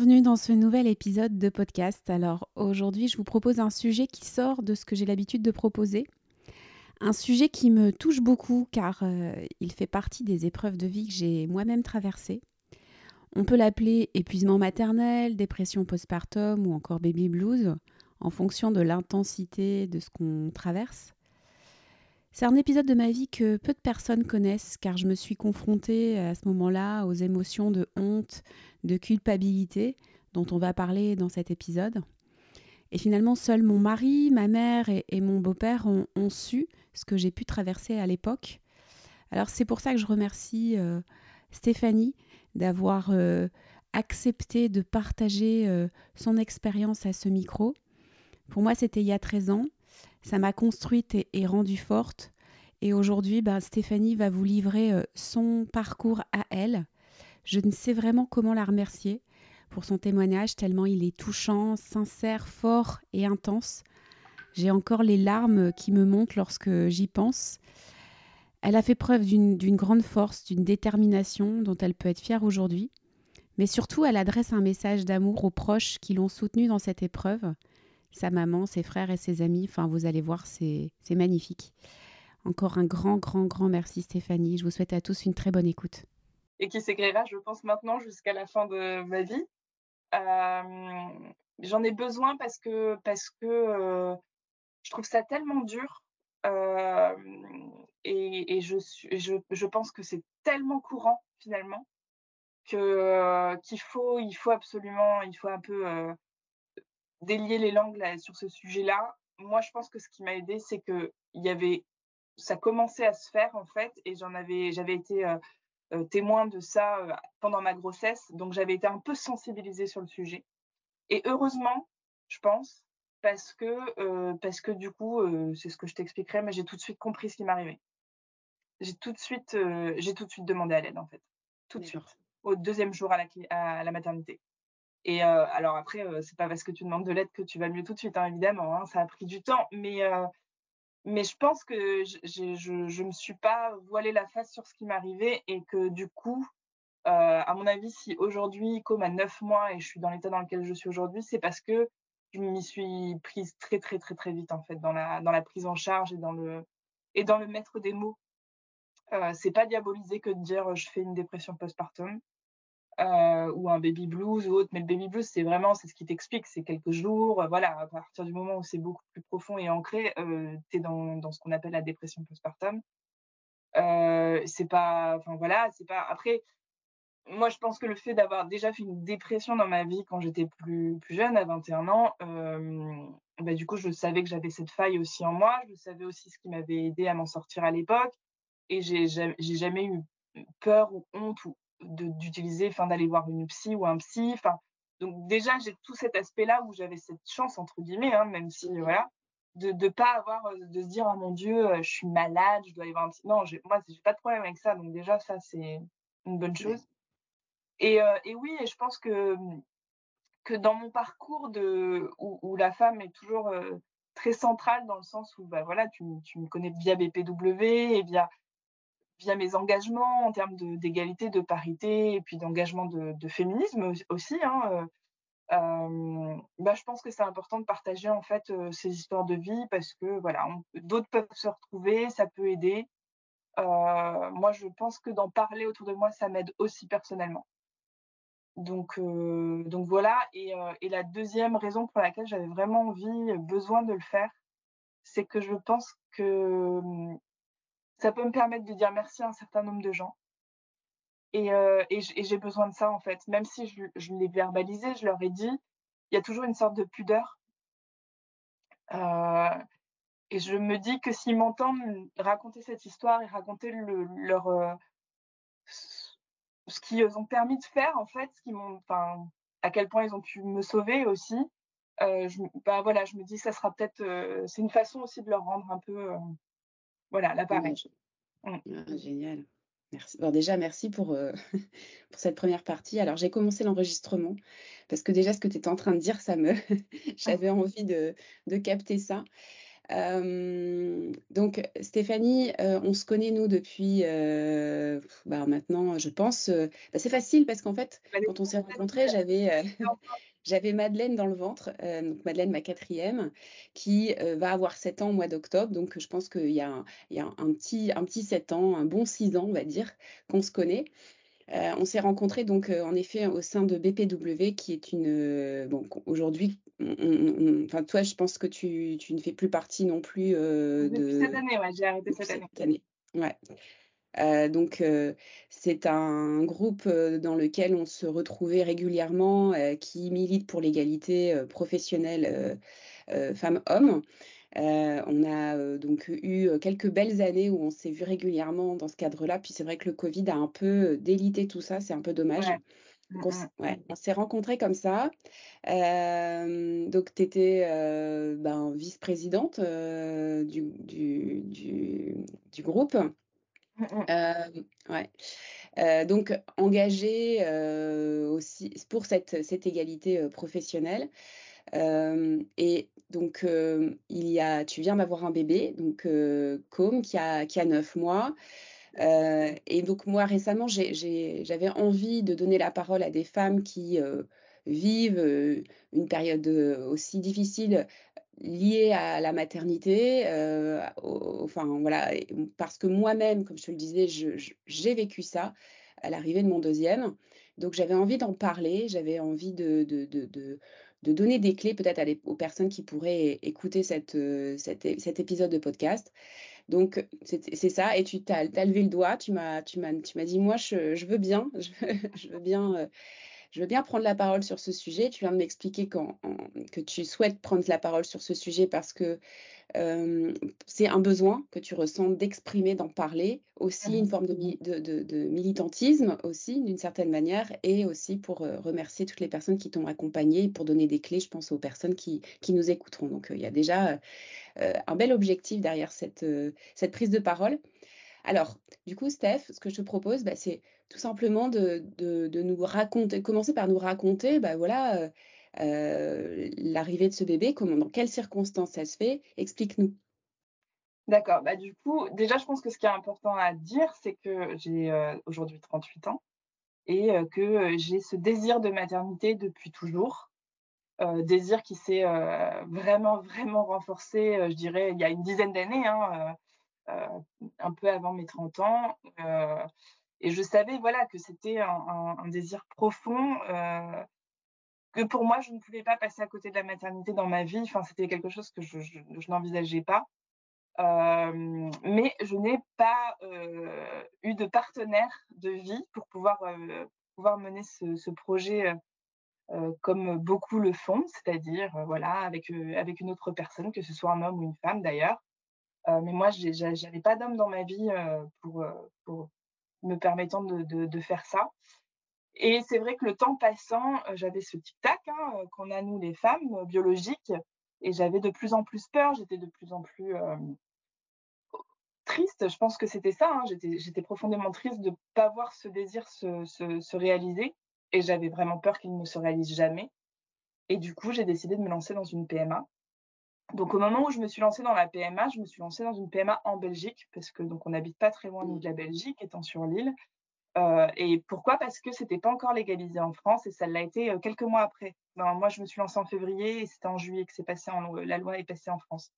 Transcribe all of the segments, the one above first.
bienvenue dans ce nouvel épisode de podcast. Alors aujourd'hui, je vous propose un sujet qui sort de ce que j'ai l'habitude de proposer. Un sujet qui me touche beaucoup car euh, il fait partie des épreuves de vie que j'ai moi-même traversées. On peut l'appeler épuisement maternel, dépression postpartum ou encore baby blues en fonction de l'intensité de ce qu'on traverse. C'est un épisode de ma vie que peu de personnes connaissent car je me suis confrontée à ce moment-là aux émotions de honte, de culpabilité dont on va parler dans cet épisode. Et finalement, seul mon mari, ma mère et, mon beau-père ont, su ce que j'ai pu traverser à l'époque. Alors c'est pour ça que je remercie euh, Stéphanie d'avoir euh, accepté de partager euh, son expérience à ce micro. Pour moi, c'était il y a 13 ans. Ça m'a construite et, rendue forte. Et aujourd'hui, bah, Stéphanie va vous livrer euh, son parcours à elle. Je ne sais vraiment comment la remercier pour son témoignage, tellement il est touchant, sincère, fort et intense. J'ai encore les larmes qui me montent lorsque j'y pense. Elle a fait preuve d'une grande force, d'une détermination dont elle peut être fière aujourd'hui. Mais surtout, elle adresse un message d'amour aux proches qui l'ont soutenue dans cette épreuve sa maman, ses frères et ses amis. Enfin, vous allez voir, c'est magnifique. Encore un grand, grand, grand merci Stéphanie. Je vous souhaite à tous une très bonne écoute. Et qui s'écrira, je pense, maintenant jusqu'à la fin de ma vie. Euh, j'en ai besoin parce que, parce que euh, je trouve ça tellement dur. Euh, et, je, je, je, pense que c'est tellement courant finalement que qu'il faut il faut absolument il faut un peu délier les langues sur ce sujet-là. Moi, je pense que ce qui m'a aidé, c'est que il y avait, ça commençait à se faire en fait, et j'en avais, j'avais été euh, euh, témoin de ça euh, pendant ma grossesse, donc j'avais été un peu sensibilisée sur le sujet. Et heureusement, je pense, parce que parce que du coup, c'est ce que je t'expliquerai, mais j'ai tout de suite compris ce qui m'arrivait. J'ai tout de suite, j'ai tout de suite demandé à l'aide en fait, tout de suite, au deuxième jour à la, à la maternité. Et euh, alors après, euh, c'est pas parce que tu demandes de l'aide que tu vas mieux tout de suite, hein, évidemment. Hein, ça a pris du temps, mais euh, je pense que je, je me suis pas voilé la face sur ce qui m'arrivait et que du coup, à mon avis, si aujourd'hui, comme à neuf mois et je suis dans l'état dans lequel je suis aujourd'hui, c'est parce que je m'y suis prise très très très très vite en fait dans la dans la prise en charge et dans le et dans le mettre des mots. Euh, c'est pas diaboliser que de dire je fais une dépression postpartum. Euh, ou un baby blues ou autre. Mais le baby blues, c'est vraiment, c'est ce qui t'explique, c'est quelques jours. Euh, voilà, à partir du moment où c'est beaucoup plus profond et ancré, euh, tu es dans, dans ce qu'on appelle la dépression postpartum. Euh, c'est pas, enfin voilà, c'est pas. Après, moi, je pense que le fait d'avoir déjà fait une dépression dans ma vie quand j'étais plus, plus jeune, à 21 ans, euh, bah, du coup, je savais que j'avais cette faille aussi en moi. Je savais aussi ce qui m'avait aidé à m'en sortir à l'époque. Et j'ai jamais eu peur ou honte ou d'utiliser, enfin d'aller voir une psy ou un psy. Enfin, donc déjà j'ai tout cet aspect-là où j'avais cette chance entre guillemets, hein, même si voilà, de ne pas avoir euh, de se dire oh mon dieu, euh, je suis malade, je dois aller voir un psy. Non, moi j'ai pas de problème avec ça, donc déjà ça c'est une bonne chose. Et, euh, et oui, et je pense que que dans mon parcours de où, où la femme est toujours très centrale dans le sens où bah voilà tu, tu me connais via BPW et via via mes engagements en termes d'égalité, de, parité et puis d'engagement de, féminisme aussi. Hein, euh, euh, bah, je pense que c'est important de partager en fait euh, ces histoires de vie parce que voilà, d'autres peuvent se retrouver, ça peut aider. Moi, je pense que d'en parler autour de moi, ça m'aide aussi personnellement. Donc, voilà. Et, la deuxième raison pour laquelle j'avais vraiment envie, besoin de le faire, c'est que je pense que ça peut me permettre de dire merci à un certain nombre de gens. Et, euh, j'ai besoin de ça, en fait. Même si je, l'ai verbalisé, je leur ai dit, il y a toujours une sorte de pudeur. Euh, et je me dis que s'ils m'entendent raconter cette histoire et raconter euh, ce qu'ils ont permis de faire, en fait, à quel point ils ont pu me sauver aussi, je, bah voilà, je me dis, ça sera peut-être, c'est une façon aussi de leur rendre un peu voilà, l'appareil. Mmh. Ah, génial. Merci. déjà, merci pour, euh, pour cette première partie. Alors, j'ai commencé l'enregistrement parce que déjà, ce que tu étais en train de dire, ça me, j'avais envie de, de capter ça. donc Stéphanie, on se connaît nous depuis bah, maintenant, je pense. Bah, c'est facile parce qu'en fait, quand on s'est rencontrés, j'avais j'avais Madeleine dans le ventre, donc Madeleine ma quatrième, qui va avoir 7 ans au mois d'octobre. Donc je pense qu'il y a, un, il y a un, petit, un petit 7 ans, un bon 6 ans, on va dire, qu'on se connaît. on s'est rencontrés donc en effet au sein de BPW, qui est une. bon, aujourd'hui, enfin toi, je pense que tu, tu, ne fais plus partie non plus de. cette année, ouais, j'ai arrêté cette, année. année. Ouais. Euh, donc, euh, c'est un groupe dans lequel on se retrouvait régulièrement, qui milite pour l'égalité professionnelle femmes-hommes. on a donc eu quelques belles années où on s'est vu régulièrement dans ce cadre-là. Puis c'est vrai que le Covid a un peu délité tout ça, c'est un peu dommage. Mmh. on, s'est rencontrés comme ça. donc, tu étais ben, vice-présidente du, du, du, groupe. Mmh, mmh. ouais. donc engagé aussi pour cette, cette égalité professionnelle. et donc il y a, tu viens d'avoir un bébé, donc Com qui a qui a neuf mois. et donc moi récemment j'avais envie de donner la parole à des femmes qui vivent une période aussi difficile lié à la maternité, euh, enfin voilà, parce que moi-même, comme je te le disais, j'ai vécu ça à l'arrivée de mon deuxième. Donc j'avais envie d'en parler, j'avais envie de, de, de, de, donner des clés peut-être aux personnes qui pourraient écouter cette, cet, cet épisode de podcast. Donc c'est ça, et tu as, levé le doigt, tu m'as dit, moi je, je, veux bien, je, veux bien euh, je veux bien prendre la parole sur ce sujet. Tu viens de m'expliquer que tu souhaites prendre la parole sur ce sujet parce que c'est un besoin que tu ressens d'exprimer, d'en parler, aussi une forme de, militantisme aussi d'une certaine manière, et aussi pour remercier toutes les personnes qui t'ont accompagné, pour donner des clés, je pense aux personnes qui, nous écouteront. Donc il y a déjà un bel objectif derrière cette prise de parole. Alors, du coup, Steph, ce que je te propose, bah, c'est tout simplement de, nous raconter, commencer par nous raconter, bah, voilà, euh, euh, l'arrivée de ce bébé, comment, dans quelles circonstances ça se fait. Explique-nous. D'accord. Bah, du coup, déjà, je pense que ce qui est important à dire, c'est que j'ai euh, aujourd'hui 38 ans et que j'ai ce désir de maternité depuis toujours. désir qui s'est vraiment, vraiment renforcé, je dirais, il y a une dizaine d'années. Hein, un peu avant mes 30 ans. Euh, et je savais voilà, que c'était un, désir profond euh, que pour moi, je ne pouvais pas passer à côté de la maternité dans ma vie. Enfin, c'était quelque chose que je, n'envisageais pas. mais je n'ai pas eu de partenaire de vie pour pouvoir, pouvoir mener ce, projet comme beaucoup le font, c'est-à-dire voilà, avec, avec une autre personne, que ce soit un homme ou une femme d'ailleurs. Euh, mais moi, je n'avais pas d'homme dans ma vie euh, pour, euh, pour me permettant de, faire ça. Et c'est vrai que le temps passant, j'avais ce tic-tac hein, qu'on a nous les femmes biologiques, et j'avais de plus en plus peur, j'étais de plus en plus triste. Je pense que c'était ça. Hein, j'étais profondément triste de ne pas voir ce désir se réaliser, et j'avais vraiment peur qu'il ne se réalise jamais. Et du coup, j'ai décidé de me lancer dans une PMA. Donc au moment où je me suis lancée dans la PMA, je me suis lancée dans une PMA en Belgique parce que donc on n'habite pas très loin de la Belgique, étant sur l'île. Euh, et pourquoi? Parce que c'était pas encore légalisé en France et ça l'a été euh, quelques mois après. Ben, moi, je me suis lancée en février et c'était en juillet que c'est passé en, la loi est passée en France.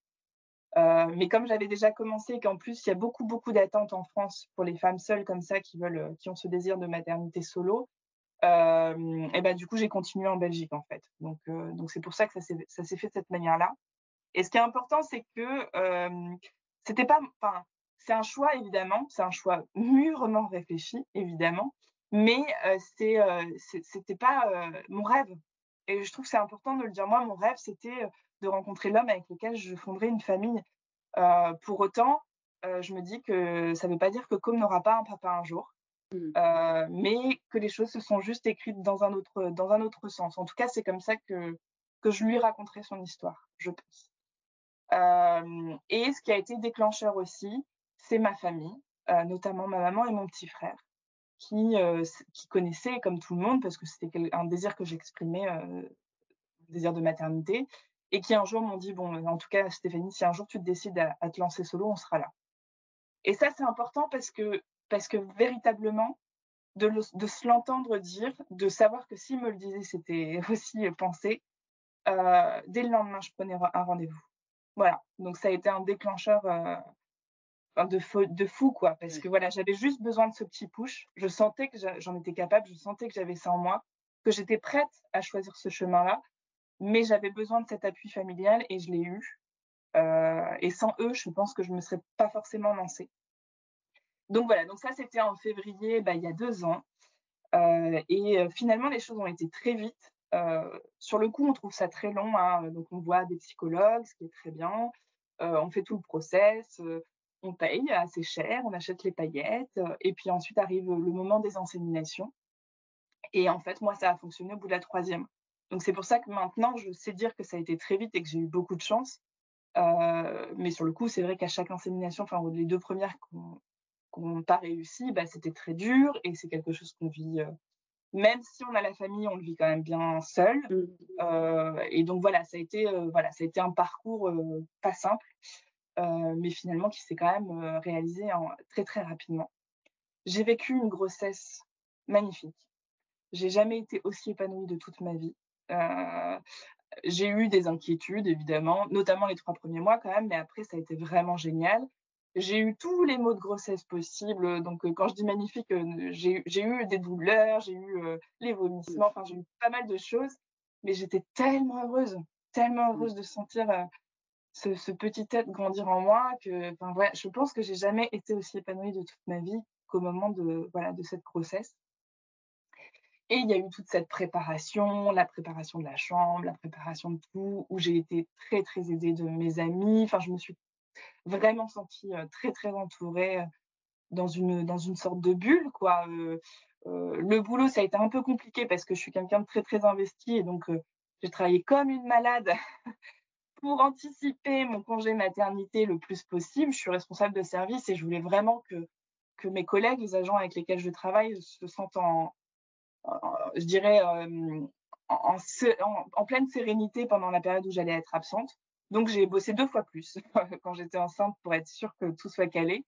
Euh, mais comme j'avais déjà commencé et qu'en plus il y a beaucoup beaucoup d'attentes en France pour les femmes seules comme ça qui veulent, qui ont ce désir de maternité solo, et ben du coup j'ai continué en Belgique en fait. Donc donc c'est pour ça que ça s'est fait de cette manière-là. Et ce qui est important, c'est que c'était pas, enfin, c'est un choix évidemment, c'est un choix mûrement réfléchi évidemment, mais c'est, c'était pas mon rêve. Et je trouve que c'est important de le dire. Moi, mon rêve, c'était de rencontrer l'homme avec lequel je fonderais une famille. pour autant, je me dis que ça ne veut pas dire que comme n'aura pas un papa un jour, mmh. mais que les choses se sont juste écrites dans un autre, dans un autre sens. En tout cas, c'est comme ça que, que je lui raconterai son histoire, je pense. Euh, et ce qui a été déclencheur aussi, c'est ma famille, euh, notamment ma maman et mon petit frère, qui, euh, qui connaissaient comme tout le monde, parce que c'était un désir que j'exprimais, un désir de maternité, et qui un jour m'ont dit, bon, en tout cas, Stéphanie, si un jour tu te décides à, te lancer solo, on sera là. Et ça, c'est important parce que, parce que véritablement, de, de se l'entendre dire, de savoir que s'il me le disait, c'était aussi pensé, euh, dès le lendemain, je prenais un rendez-vous. Voilà, donc ça a été un déclencheur euh, de, fou, de fou, quoi, parce que voilà, j'avais juste besoin de ce petit push. Je sentais que j'en étais capable, je sentais que j'avais ça en moi, que j'étais prête à choisir ce chemin-là, mais j'avais besoin de cet appui familial et je l'ai eu. Euh, et sans eux, je pense que je ne me serais pas forcément lancée. Donc voilà, donc ça c'était en février, bah, il y a deux ans. Euh, et finalement, les choses ont été très vite. Sur le coup, on trouve ça très long. Hein. Donc on voit des psychologues, ce qui est très bien. on fait tout le process, on paye assez cher, on achète les paillettes. et puis ensuite arrive le moment des inséminations. Et en fait, moi, ça a fonctionné au bout de la troisième. Donc c'est pour ça que maintenant, je sais dire que ça a été très vite et que j'ai eu beaucoup de chance. mais sur le coup, c'est vrai qu'à chaque insémination, enfin les deux premières qu'on n'a pas réussi, bah, c'était très dur et c'est quelque chose qu'on vit, même si on a la famille, on le vit quand même bien seul. Mmh. Euh, et donc voilà, ça a été, euh, voilà, ça a été un parcours pas simple, mais finalement qui s'est quand même réalisé en, très très rapidement. J'ai vécu une grossesse magnifique. J'ai jamais été aussi épanouie de toute ma vie. j'ai eu des inquiétudes, évidemment, notamment les trois premiers mois quand même, mais après, ça a été vraiment génial. J'ai eu tous les maux de grossesse possibles. Donc, quand je dis magnifique, j'ai eu des douleurs, j'ai eu les vomissements, enfin, j'ai eu pas mal de choses. Mais j'étais tellement heureuse, tellement mmh. heureuse de sentir ce, petit être grandir en moi que, ouais, je pense que j'ai jamais été aussi épanouie de toute ma vie qu'au moment de, voilà, de cette grossesse. Et il y a eu toute cette préparation, la préparation de la chambre, la préparation de tout, où j'ai été très, très aidée de mes amis. Enfin, je me suis vraiment senti très très entourée dans une dans une sorte de bulle quoi. le boulot ça a été un peu compliqué parce que je suis quelqu'un de très très investi et donc j'ai travaillé comme une malade pour anticiper mon congé maternité le plus possible. Je suis responsable de service et je voulais vraiment que que mes collègues, les agents avec lesquels je travaille, se sentent en, je dirais, en, pleine sérénité pendant la période où j'allais être absente. Donc, j'ai bossé deux fois plus quand j'étais enceinte pour être sûre que tout soit calé.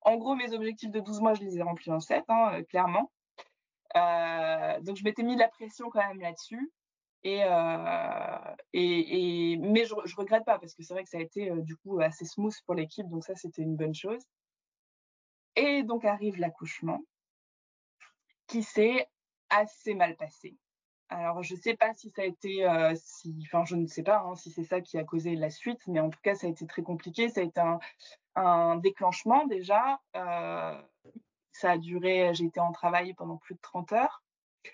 En gros, mes objectifs de 12 mois, je les ai remplis en 7, hein, euh, clairement. Euh, donc, je m'étais mis de la pression quand même là-dessus. Et, euh, mais je, ne regrette pas parce que c'est vrai que ça a été du coup assez smooth pour l'équipe, donc ça c'était une bonne chose. Et donc arrive l'accouchement qui s'est assez mal passé. Alors, je ne sais pas si ça a été, euh, si, enfin, je ne sais pas hein, si c'est ça qui a causé la suite, mais en tout cas, ça a été très compliqué. Ça a été un, déclenchement déjà. Euh, ça a duré, j'ai été en travail pendant plus de 30 heures.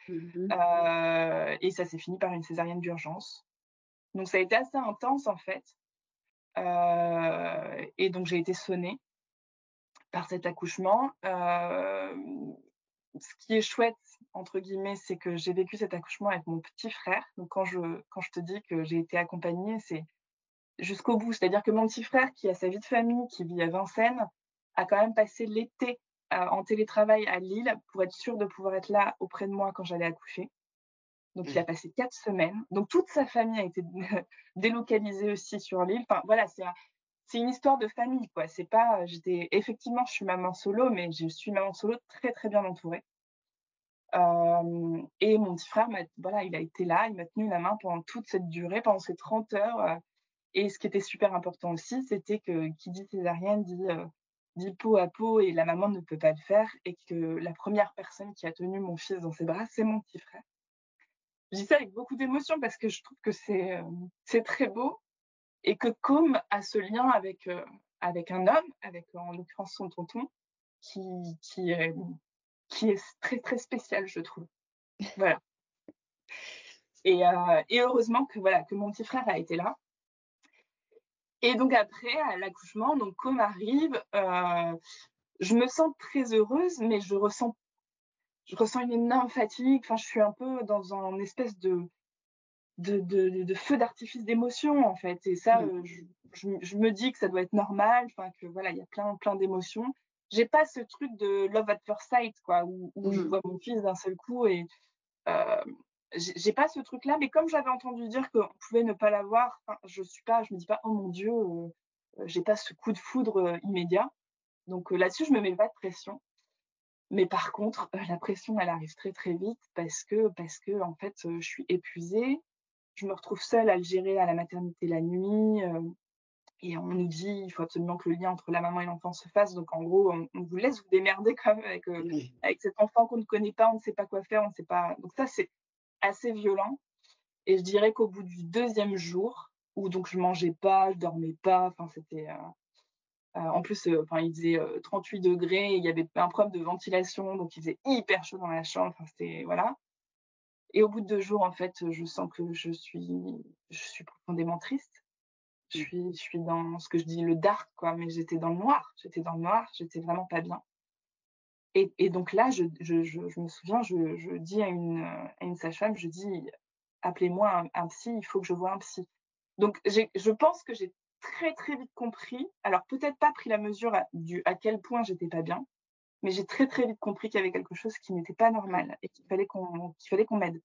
Mmh euh, et ça s'est fini par une césarienne d'urgence. Donc, ça a été assez intense en fait. et donc, j'ai été sonnée par cet accouchement ce qui est chouette, entre guillemets, c'est que j'ai vécu cet accouchement avec mon petit frère. Donc, quand je, quand je te dis que j'ai été accompagnée, c'est jusqu'au bout. C'est-à-dire que mon petit frère, qui a sa vie de famille, qui vit à Vincennes, a quand même passé l'été euh, en télétravail à Lille pour être sûr de pouvoir être là auprès de moi quand j'allais accoucher. Donc, il a mmh. passé quatre semaines. Donc, toute sa famille a été délocalisée aussi sur l'île. Enfin, voilà, c'est c'est une histoire de famille, quoi. C'est pas, j'étais effectivement, je suis maman solo, mais je suis maman solo très très bien entourée. Et mon petit frère, voilà, il a été là, il m'a tenu la main pendant toute cette durée, pendant ces 30 heures. Et ce qui était super important aussi, c'était que qui dit césarienne dit, peau à peau et la maman ne peut pas le faire et que la première personne qui a tenu mon fils dans ses bras, c'est mon petit frère. Je dis ça avec beaucoup d'émotion parce que je trouve que c'est très beau et que Com a ce lien avec, avec un homme, avec en l'occurrence son tonton, qui, qui, qui est très très spécial, je trouve. Voilà. Et, euh, et, heureusement que voilà que mon petit frère a été là. Et donc après, à l'accouchement, donc Com arrive, euh, je me sens très heureuse, mais je ressens, je ressens une énorme fatigue. Enfin, je suis un peu dans une espèce de de, feu d'artifice d'émotions en fait. Et ça, euh, je, me dis que ça doit être normal, enfin que voilà, il y a plein plein d'émotions. J'ai pas ce truc de love at first sight quoi, où, je mm. vois mon fils d'un seul coup et euh, j'ai pas ce truc-là, mais comme j'avais entendu dire qu'on pouvait ne pas l'avoir, je suis pas, je me dis pas, oh mon Dieu, euh, j'ai pas ce coup de foudre euh, immédiat. Donc là-dessus, je me mets pas de pression. Mais par contre, la pression, elle arrive très très vite parce que, parce que en fait, je suis épuisée. Je me retrouve seule à le gérer à la maternité la nuit. Et on nous dit, il faut absolument que le lien entre la maman et l'enfant se fasse. Donc en gros, on, vous laisse vous démerder quand même avec, avec cet enfant qu'on ne connaît pas, on ne sait pas quoi faire, on ne sait pas. Donc ça, c'est assez violent. Et je dirais qu'au bout du deuxième jour, où donc je mangeais pas, je dormais pas, enfin c'était. Euh, euh, en plus, euh, enfin il faisait 38 degrés, il y avait un problème de ventilation, donc il faisait hyper chaud dans la chambre. Enfin c'était voilà. Et au bout de deux jours, en fait, je sens que je suis, je suis profondément triste. Je suis, je suis dans ce que je dis le dark, quoi. Mais j'étais dans le noir. J'étais dans le noir. J'étais vraiment pas bien. Et, donc là, je, me souviens, je, dis à une, à une sage-femme, je dis, appelez-moi un, psy, il faut que je voie un psy. Donc je pense que j'ai très très vite compris, alors peut-être pas pris la mesure à, du, à quel point j'étais pas bien, mais j'ai très très vite compris qu'il y avait quelque chose qui n'était pas normal et qu'il fallait qu'on qu'il fallait qu'on m'aide.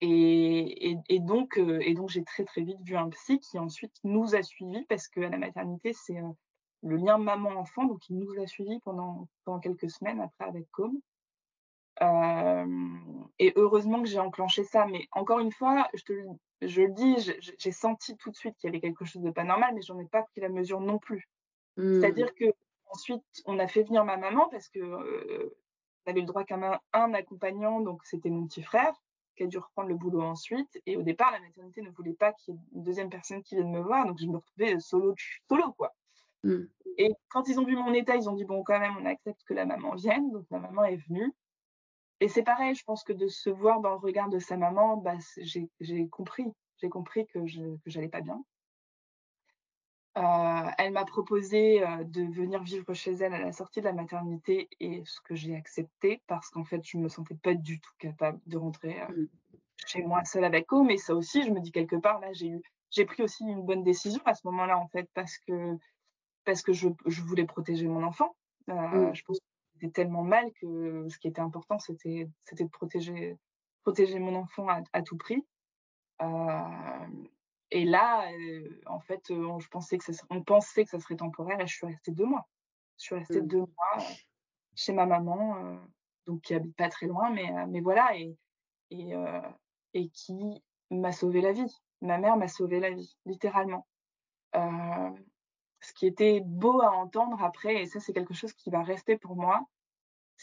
Et, et, donc, euh, et donc j'ai très très vite vu un psy qui ensuite nous a suivis parce qu'à la maternité, c'est euh, le lien maman-enfant. Donc, il nous a suivis pendant, pendant quelques semaines après avec Com. Euh, et heureusement que j'ai enclenché ça. Mais encore une fois, je te je le dis, j'ai senti tout de suite qu'il y avait quelque chose de pas normal, mais j'en ai pas pris la mesure non plus. Mmh. C'est-à-dire que ensuite, on a fait venir ma maman parce que on avait le droit qu'à un, un accompagnant, donc c'était mon petit frère qui a dû reprendre le boulot ensuite. Et au départ, la maternité ne voulait pas qu'il y ait une deuxième personne qui vienne me voir, donc je me retrouvais solo, solo quoi. Mm. Et quand ils ont vu mon état, ils ont dit bon, quand même, on accepte que la maman vienne. Donc la maman est venue. Et c'est pareil, je pense que de se voir dans le regard de sa maman, bah, j'ai compris. J'ai compris que je n'allais pas bien. Euh, elle m'a proposé euh, de venir vivre chez elle à la sortie de la maternité et ce que j'ai accepté parce qu'en fait, je me sentais pas du tout capable de rentrer euh, mm. chez moi seule avec eux. Mais ça aussi, je me dis quelque part, là, j'ai eu, j'ai pris aussi une bonne décision à ce moment-là, en fait, parce que parce que je, voulais protéger mon enfant. Euh, mm. Je pense que c'était tellement mal que ce qui était important, c'était de protéger, protéger mon enfant à, tout prix. Euh, et là, euh, en fait, je pensais que ça, on pensait que ça serait temporaire et je suis restée deux mois. Je suis restée mm. deux mois chez ma maman, donc qui habite pas très loin, mais, mais voilà, et, et, et qui m'a sauvé la vie. Ma mère m'a sauvé la vie, littéralement ce qui était beau à entendre après, et ça c'est quelque chose qui va rester pour moi,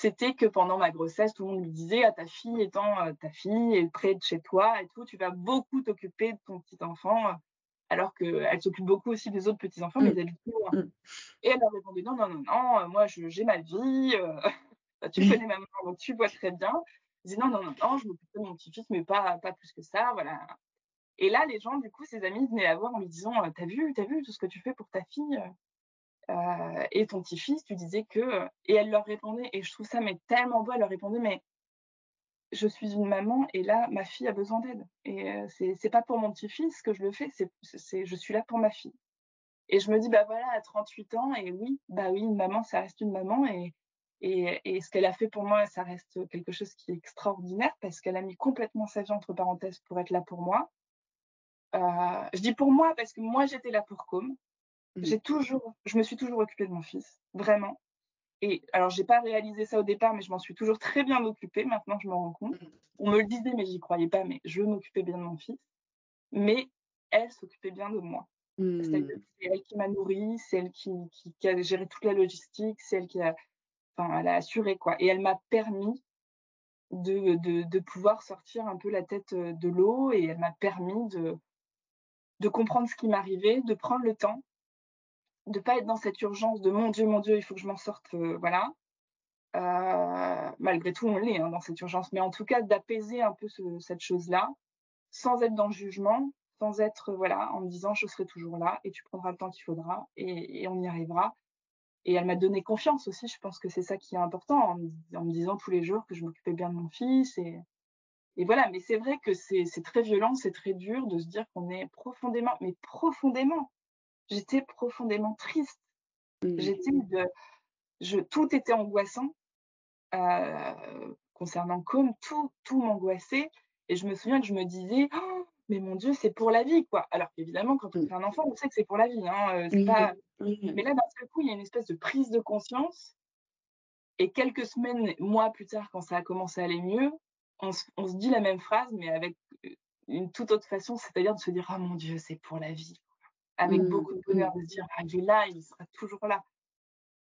c'était que pendant ma grossesse, tout le monde me disait à ah, ta fille étant euh, ta fille est près de chez toi et tout, tu vas beaucoup t'occuper de ton petit enfant, euh, alors qu'elle s'occupe beaucoup aussi des autres petits enfants, mais ils habitent plus loin. Mmh. Et elle a répondu non, non, non, non, euh, moi j'ai ma vie, tu connais ma maman, donc tu vois très bien. Je dis non, non, non, non, je m'occupe de mon petit-fils, mais pas, pas plus que ça, voilà. Et là, les gens, du coup, ses amis venaient la voir en lui disant «Euh, T'as vu, t'as vu tout ce que tu fais pour ta fille euh, et ton petit-fils Tu disais que. Et elle leur répondait, et je trouve ça mais tellement beau, elle leur répondait Mais je suis une maman et là, ma fille a besoin d'aide. Et euh, c'est pas pour mon petit-fils que je le fais, c'est je suis là pour ma fille. Et je me dis, bah voilà, à 38 ans, et oui, bah oui, une maman, ça reste une maman. Et, et, et ce qu'elle a fait pour moi, ça reste quelque chose qui est extraordinaire parce qu'elle a mis complètement sa vie entre parenthèses pour être là pour moi. Euh, je dis pour moi parce que moi j'étais là pour Com. Mmh. J'ai toujours, je me suis toujours occupée de mon fils, vraiment. Et alors j'ai pas réalisé ça au départ, mais je m'en suis toujours très bien occupée. Maintenant je me rends compte. Mmh. On me le disait, mais j'y croyais pas. Mais je m'occupais bien de mon fils. Mais elle s'occupait bien de moi. Mmh. C'est elle qui m'a nourrie, c'est elle qui, qui, a géré toute la logistique, c'est elle qui a, enfin, elle a assuré quoi. Et elle m'a permis de, de, de, pouvoir sortir un peu la tête de l'eau et elle m'a permis de, de comprendre ce qui m'arrivait, de prendre le temps, de pas être dans cette urgence de mon Dieu, mon Dieu, il faut que je m'en sorte, euh, voilà. Euh, malgré tout, on l'est hein, dans cette urgence, mais en tout cas d'apaiser un peu cette chose-là, sans être dans le jugement, sans être voilà, en me disant je serai toujours là et tu prendras le temps qu'il faudra et, on y arrivera. Et elle m'a donné confiance aussi, je pense que c'est ça qui est important, en me, disant tous les jours que je m'occupais bien de mon fils et voilà, mais c'est vrai que c'est très violent, c'est très dur de se dire qu'on est profondément, mais profondément, j'étais profondément triste. Mmh. J'étais de, je, tout était angoissant. Euh, concernant Com, tout, tout m'angoissait. Et je me souviens que je me disais, «Oh, mais mon Dieu, c'est pour la vie, quoi. Alors qu'évidemment, quand on Mmh. fait un enfant, on sait que c'est pour la vie. Hein, pas... oui, Mais là, d'un seul coup, il y a une espèce de prise de conscience. Et quelques semaines, mois plus tard, quand ça a commencé à aller mieux, on se, on se dit la même phrase, mais avec une toute autre façon, c'est-à-dire de se dire, ah mon Dieu, c'est pour la vie. Avec Mmh, beaucoup de mmh. bonheur, de se dire, ah, il est là, il sera toujours là.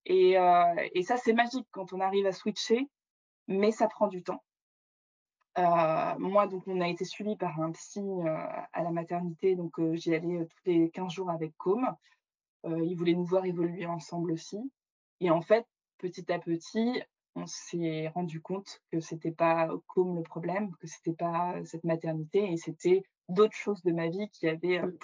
Et, euh, et ça, c'est magique quand on arrive à switcher, mais ça prend du temps. Euh, moi, donc, on a été suivi par un psy euh, à la maternité, donc j'y allais tous les 15 jours avec Com. Il voulait nous voir évoluer ensemble aussi. Et en fait, petit à petit, on s'est rendu compte que c'était pas Com le problème, que c'était pas cette maternité, et c'était d'autres choses de ma vie qui avaient, Mmh.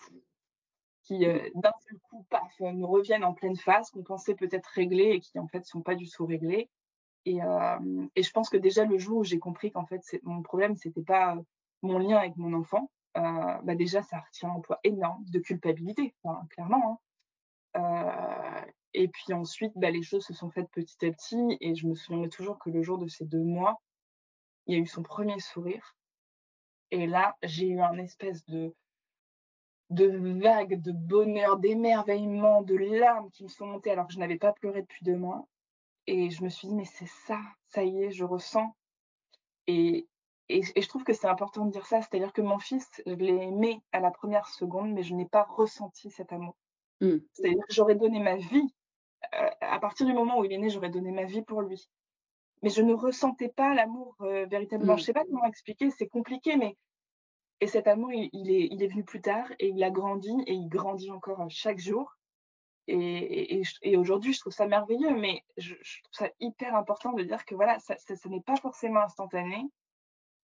Qui euh, d'un seul coup, paf, nous reviennent en pleine face, qu'on pensait peut-être réglées et qui en fait sont pas du tout réglées. Et, euh, et je pense que déjà le jour où j'ai compris qu'en fait mon problème c'était pas mon lien avec mon enfant, euh, bah déjà ça retient un poids énorme de culpabilité, clairement. hein. Euh, et puis ensuite, bah, les choses se sont faites petit à petit et je me souviendrai toujours que le jour de ces deux mois, il y a eu son premier sourire. Et là, j'ai eu un espèce de, de vague de bonheur, d'émerveillement, de larmes qui me sont montées alors que je n'avais pas pleuré depuis deux mois. Et je me suis dit, mais c'est ça, ça y est, je ressens. Et, et, et je trouve que c'est important de dire ça, c'est-à-dire que mon fils, je l'ai aimé à la première seconde, mais je n'ai pas ressenti cet amour. Mmh. C'est-à-dire que j'aurais donné ma vie, euh, à partir du moment où il est né, j'aurais donné ma vie pour lui. Mais je ne ressentais pas l'amour euh, véritablement. Mmh. Je sais pas comment expliquer, c'est compliqué, mais et cet amour, il, est, venu plus tard et il a grandi et il grandit encore euh, chaque jour. Et, aujourd'hui, je trouve ça merveilleux, mais je, trouve ça hyper important de dire que voilà, ça, n'est pas forcément instantané.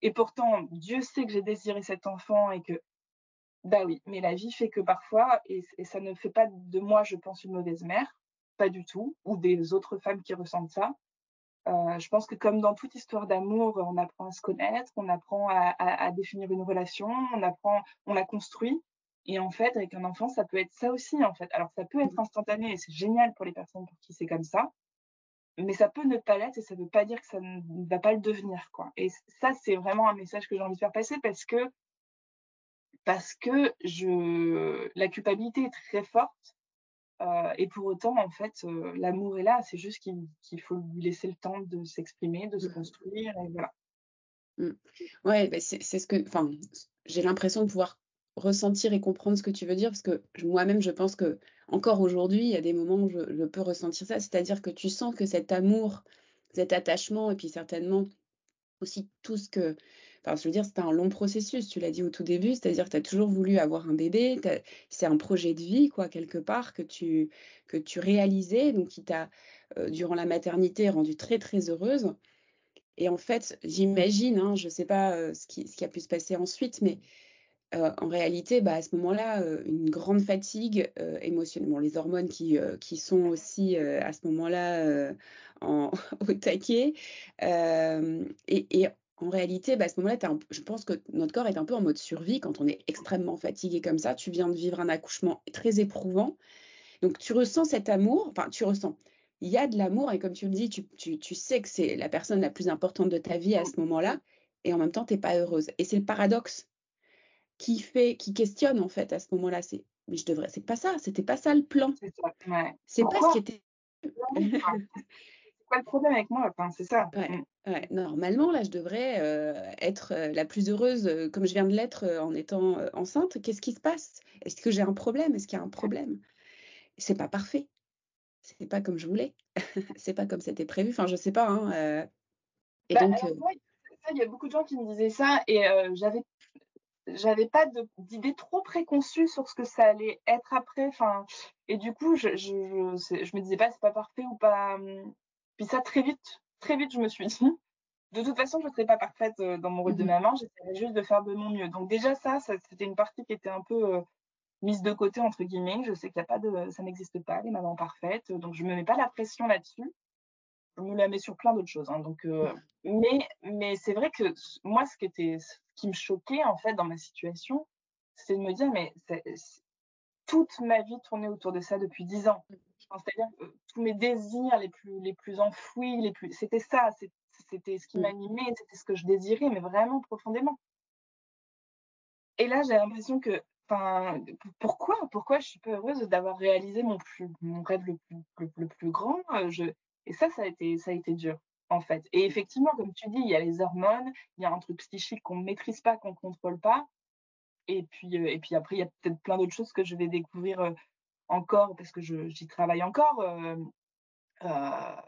Et pourtant, Dieu sait que j'ai désiré cet enfant et que, bah oui, mais la vie fait que parfois, et ça ne fait pas de moi, je pense, une mauvaise mère, pas du tout, ou des autres femmes qui ressentent ça. Euh, je pense que comme dans toute histoire d'amour, on apprend à se connaître, on apprend à, à, à, définir une relation, on apprend, on la construit. Et en fait, avec un enfant, ça peut être ça aussi, en fait. Alors, ça peut être instantané et c'est génial pour les personnes pour qui c'est comme ça. Mais ça peut ne pas l'être et ça ne veut pas dire que ça ne va pas le devenir, quoi. Et ça, c'est vraiment un message que j'ai envie de faire passer parce que, parce que je, la culpabilité est très forte. Euh, et pour autant, en fait, euh, l'amour est là. C'est juste qu'il qu faut lui laisser le temps de s'exprimer, de se Mmh. construire, et voilà. Mmh. Ouais, bah c'est ce que, enfin, j'ai l'impression de pouvoir ressentir et comprendre ce que tu veux dire parce que moi-même, je pense que encore aujourd'hui, il y a des moments où je, je peux ressentir ça. C'est-à-dire que tu sens que cet amour, cet attachement, et puis certainement aussi tout ce que Enfin, je veux dire, c'était un long processus, tu l'as dit au tout début, c'est-à-dire que tu as toujours voulu avoir un bébé, c'est un projet de vie, quoi, quelque part, que tu, que tu réalisais, donc qui t'a, euh, durant la maternité, rendu très, très heureuse. Et en fait, j'imagine, hein, je ne sais pas euh, ce, qui, ce qui a pu se passer ensuite, mais euh, en réalité, bah, à ce moment-là, euh, une grande fatigue euh, émotionnelle. Les hormones qui, euh, qui sont aussi à ce moment-là en, au taquet. Et, et en réalité, bah, à ce moment-là, je pense que notre corps est un peu en mode survie quand on est extrêmement fatigué comme ça. Tu viens de vivre un accouchement très éprouvant. Donc, tu ressens cet amour. Enfin, tu ressens. Il y a de l'amour et comme tu le dis, tu, tu, tu sais que c'est la personne la plus importante de ta vie à ce moment-là. Et en même temps, tu n'es pas heureuse. Et c'est le paradoxe qui fait, qui questionne en fait à ce moment-là. C'est, mais je devrais, c'est pas ça. C'était pas ça le plan. C'est. Ouais. Pas ce qui était. c'est quoi le problème avec moi? Enfin, C'est ça. Ouais, ouais. Normalement, là, je devrais euh, être euh, la plus heureuse, euh, comme je viens de l'être en étant enceinte. Qu'est-ce qui se passe? Est-ce que j'ai un problème? Est-ce qu'il y a un problème? C'est pas parfait. C'est pas comme je voulais. c'est pas comme c'était prévu. Enfin, je sais pas. Hein. Et bah, donc, ouais, il y a beaucoup de gens qui me disaient ça, et j'avais j'avais pas d'idée trop préconçue sur ce que ça allait être après. Enfin, et du coup, je, je, je, je me disais pas c'est pas parfait ou pas. hum. Puis ça, très vite, très vite, je me suis dit, de toute façon, je ne serais pas parfaite euh, dans mon rôle de maman, j'essaierais juste de faire de mon mieux. Donc déjà, ça, ça c'était une partie qui était un peu euh, mise de côté, entre guillemets. Je sais qu'il y a pas de, ça n'existe pas, les mamans parfaites. Donc je me mets pas la pression là-dessus. Je me la mets sur plein d'autres choses. Hein. Donc, euh, mais, mais c'est vrai que moi, ce qui était, ce qui me choquait en fait dans ma situation, c'est de me dire, mais toute ma vie tournait autour de ça depuis dix ans. C'est-à-dire que tous mes désirs les plus, les plus enfouis, les plus, c'était ça, c'était ce qui Mmh. m'animait, c'était ce que je désirais, mais vraiment profondément. Et là, j'ai l'impression que, enfin, pourquoi, pourquoi je suis pas heureuse d'avoir réalisé mon plus, mon rêve le plus, le, le plus grand. euh, Je, et ça, ça a été, ça a été dur, en fait. Et effectivement, comme tu dis, il y a les hormones, il y a un truc psychique qu'on ne maîtrise pas, qu'on contrôle pas. Et puis, euh, et puis après, il y a peut-être plein d'autres choses que je vais découvrir euh, encore parce que j'y travaille encore euh,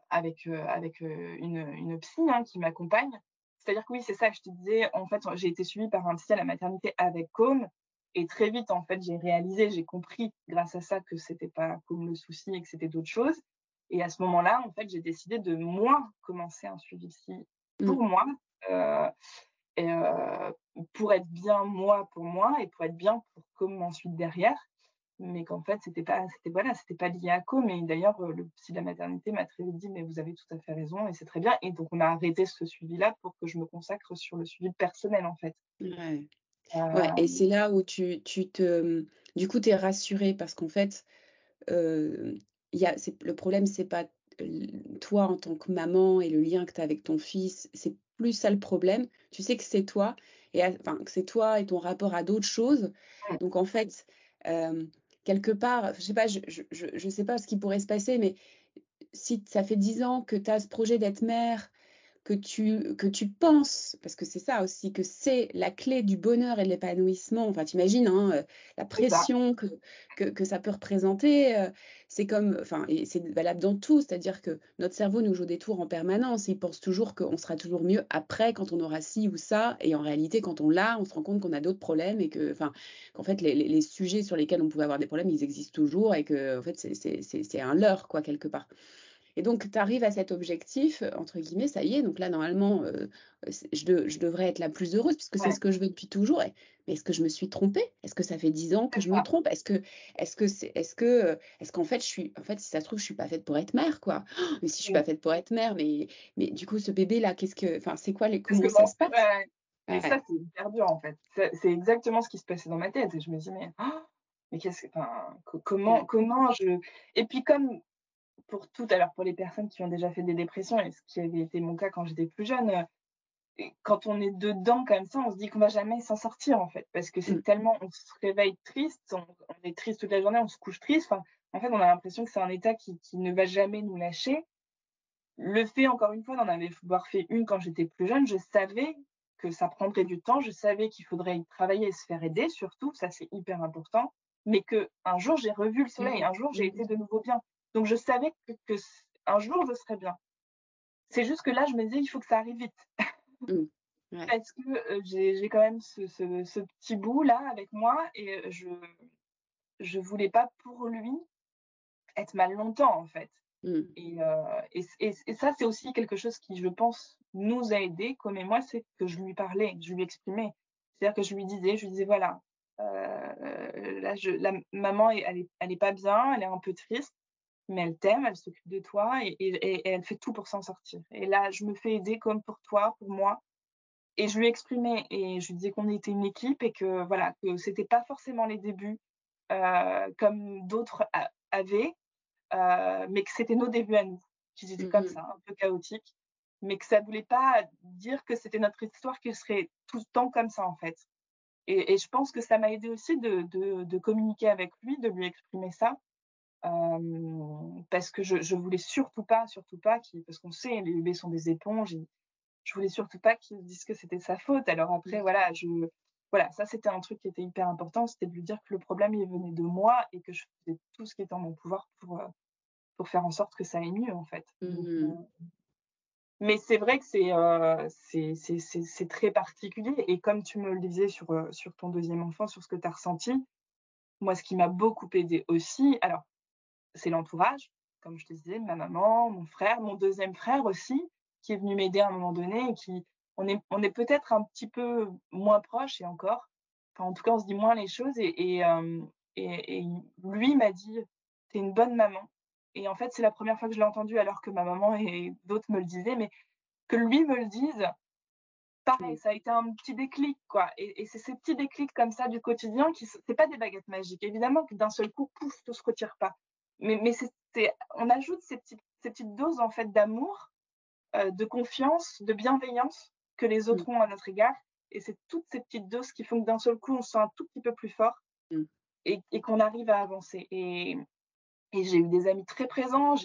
avec, avec une, une psy hein, qui m'accompagne. C'est-à-dire que oui, c'est ça que je te disais. En fait, j'ai été suivie par un psy à la maternité avec Com. Et très vite, en fait, j'ai réalisé, j'ai compris grâce à ça que c'était pas comme le souci et que c'était d'autres choses. Et à ce moment-là, en fait, j'ai décidé de moi commencer un suivi psy pour moi. euh, et, euh, pour être bien moi pour moi et pour être bien pour Com ensuite derrière mais qu'en fait c'était pas c'était voilà c'était pas lié à Com et d'ailleurs euh, le psy de la maternité m'a très vite dit mais vous avez tout à fait raison et c'est très bien et donc on a arrêté ce suivi là pour que je me consacre sur le suivi personnel en fait Ouais. Euh, Ouais, et c'est là où tu, tu te... Du coup, tu es rassurée parce qu'en fait, euh, y a, c'est, le problème, c'est pas toi en tant que maman et le lien que tu as avec ton fils, c'est plus ça le problème. Tu sais que c'est toi, et enfin, que c'est toi et ton rapport à d'autres choses. Donc, en fait, euh, quelque part, je sais pas, je, je, je sais pas ce qui pourrait se passer, mais si ça fait dix ans que tu as ce projet d'être mère, que tu, que tu penses, parce que c'est ça aussi, que c'est la clé du bonheur et de l'épanouissement. Enfin, t'imagines hein, euh, la pression que, que, que ça peut représenter. euh, c'est comme, enfin, et c'est valable dans tout, c'est-à-dire que notre cerveau nous joue des tours en permanence. Il pense toujours qu'on sera toujours mieux après, quand on aura ci ou ça. Et en réalité, quand on l'a, on se rend compte qu'on a d'autres problèmes et que, enfin, qu'en fait, les, les- les sujets sur lesquels on pouvait avoir des problèmes, ils existent toujours et que, en fait, c'est- c'est c'est- c'est un leurre, quoi, quelque part. Et donc, tu arrives à cet objectif, euh, entre guillemets, ça y est, donc là, normalement, euh, je, de- je devrais être la plus heureuse, puisque c'est ce que je veux depuis toujours. Mais est-ce que je me suis trompée? Est-ce que ça fait dix ans que je me trompe? Est-ce que, est-ce que c'est, est-ce que, est-ce qu'en fait, je suis, en fait, si ça se trouve, je suis pas faite pour être mère, quoi. Oh, mais si je suis pas faite pour être mère, mais, mais du coup, ce bébé-là, qu'est-ce que, enfin, c'est quoi les, comment ça se passe? ouais, et Ouais, ça c'est hyper dur en fait C'est- exactement ce qui se passait dans ma tête et je me dis mais oh, mais qu'est-ce que comment comment je et puis comme pour tout alors pour les personnes qui ont déjà fait des dépressions et ce qui avait été mon cas quand j'étais plus jeune euh, quand on est dedans comme ça, on se dit qu'on va jamais s'en sortir en fait, parce que c'est Mm. tellement, on se réveille triste, on, on est triste toute la journée, on se couche triste. Enfin, en fait, on a l'impression que c'est un état qui, qui ne va jamais nous lâcher. Le fait, encore une fois, d'en avoir fait une quand j'étais plus jeune, je savais que ça prendrait du temps, je savais qu'il faudrait y travailler et se faire aider, surtout, ça c'est hyper important, mais que un jour j'ai revu le soleil, un jour j'ai été de nouveau bien. Donc je savais que, un jour je serais bien. C'est juste que là, je me disais, il faut que ça arrive vite Mm. Ouais. parce que euh, j'ai quand même ce, ce, ce petit bout là avec moi et je je voulais pas pour lui être mal longtemps en fait. Mm. Et, euh, et, et, et ça c'est aussi quelque chose qui je pense nous a aidé comme et moi c'est que je lui parlais, je lui exprimais. C'est-à-dire que je lui disais, je lui disais voilà, euh, là je, la maman elle est elle est pas bien, elle est un peu triste, mais elle t'aime, elle s'occupe de toi et, et, et elle fait tout pour s'en sortir. Et là je me fais aider comme pour toi, pour moi. Et je lui exprimais et je lui disais qu'on était une équipe et que voilà que c'était pas forcément les débuts euh, comme d'autres avaient, euh, mais que c'était nos débuts à nous, qu'ils étaient comme Mhm. ça, un peu chaotiques, mais que ça voulait pas dire que c'était notre histoire qui serait tout le temps comme ça en fait. Et, et je pense que ça m'a aidé aussi de, de, de communiquer avec lui, de lui exprimer ça, parce que je, je voulais surtout pas, surtout pas, qu'il- parce qu'on sait, les bébés sont des éponges, et je voulais surtout pas qu'il se dise que c'était sa faute. Alors après, voilà, je, voilà, ça c'était un truc qui était hyper important, c'était de lui dire que le problème il venait de moi et que je faisais tout ce qui était en mon pouvoir pour, pour faire en sorte que ça aille mieux en fait. Donc, euh, mais c'est vrai que c'est euh, très particulier et comme tu me le disais sur, sur ton deuxième enfant, sur ce que tu as ressenti, moi ce qui m'a beaucoup aidé aussi, alors c'est l'entourage, comme je te disais, ma maman, mon frère, mon deuxième frère aussi, qui est venu m'aider à un moment donné et qui, on est, on est peut-être un petit peu moins proches et encore, enfin en tout cas on se dit moins les choses et, et, euh, et, et lui m'a dit, t'es une bonne maman. Et en fait c'est la première fois que je l'ai entendu alors que ma maman et d'autres me le disaient, mais que lui me le dise, pareil, ça a été un petit déclic, quoi. Et, et c'est ces petits déclics comme ça du quotidien qui, c'est pas des baguettes magiques. Évidemment que d'un seul coup, pouf, tout se retire pas. Mais, on ajoute ces petites, ces petites doses en fait d'amour de confiance, de bienveillance que les autres mmh. ont à notre égard. Et c'est toutes ces petites doses qui font que d'un seul coup, on se sent un tout petit peu plus fort mmh. et, qu'on arrive à avancer. Et, j'ai eu des amis très présents.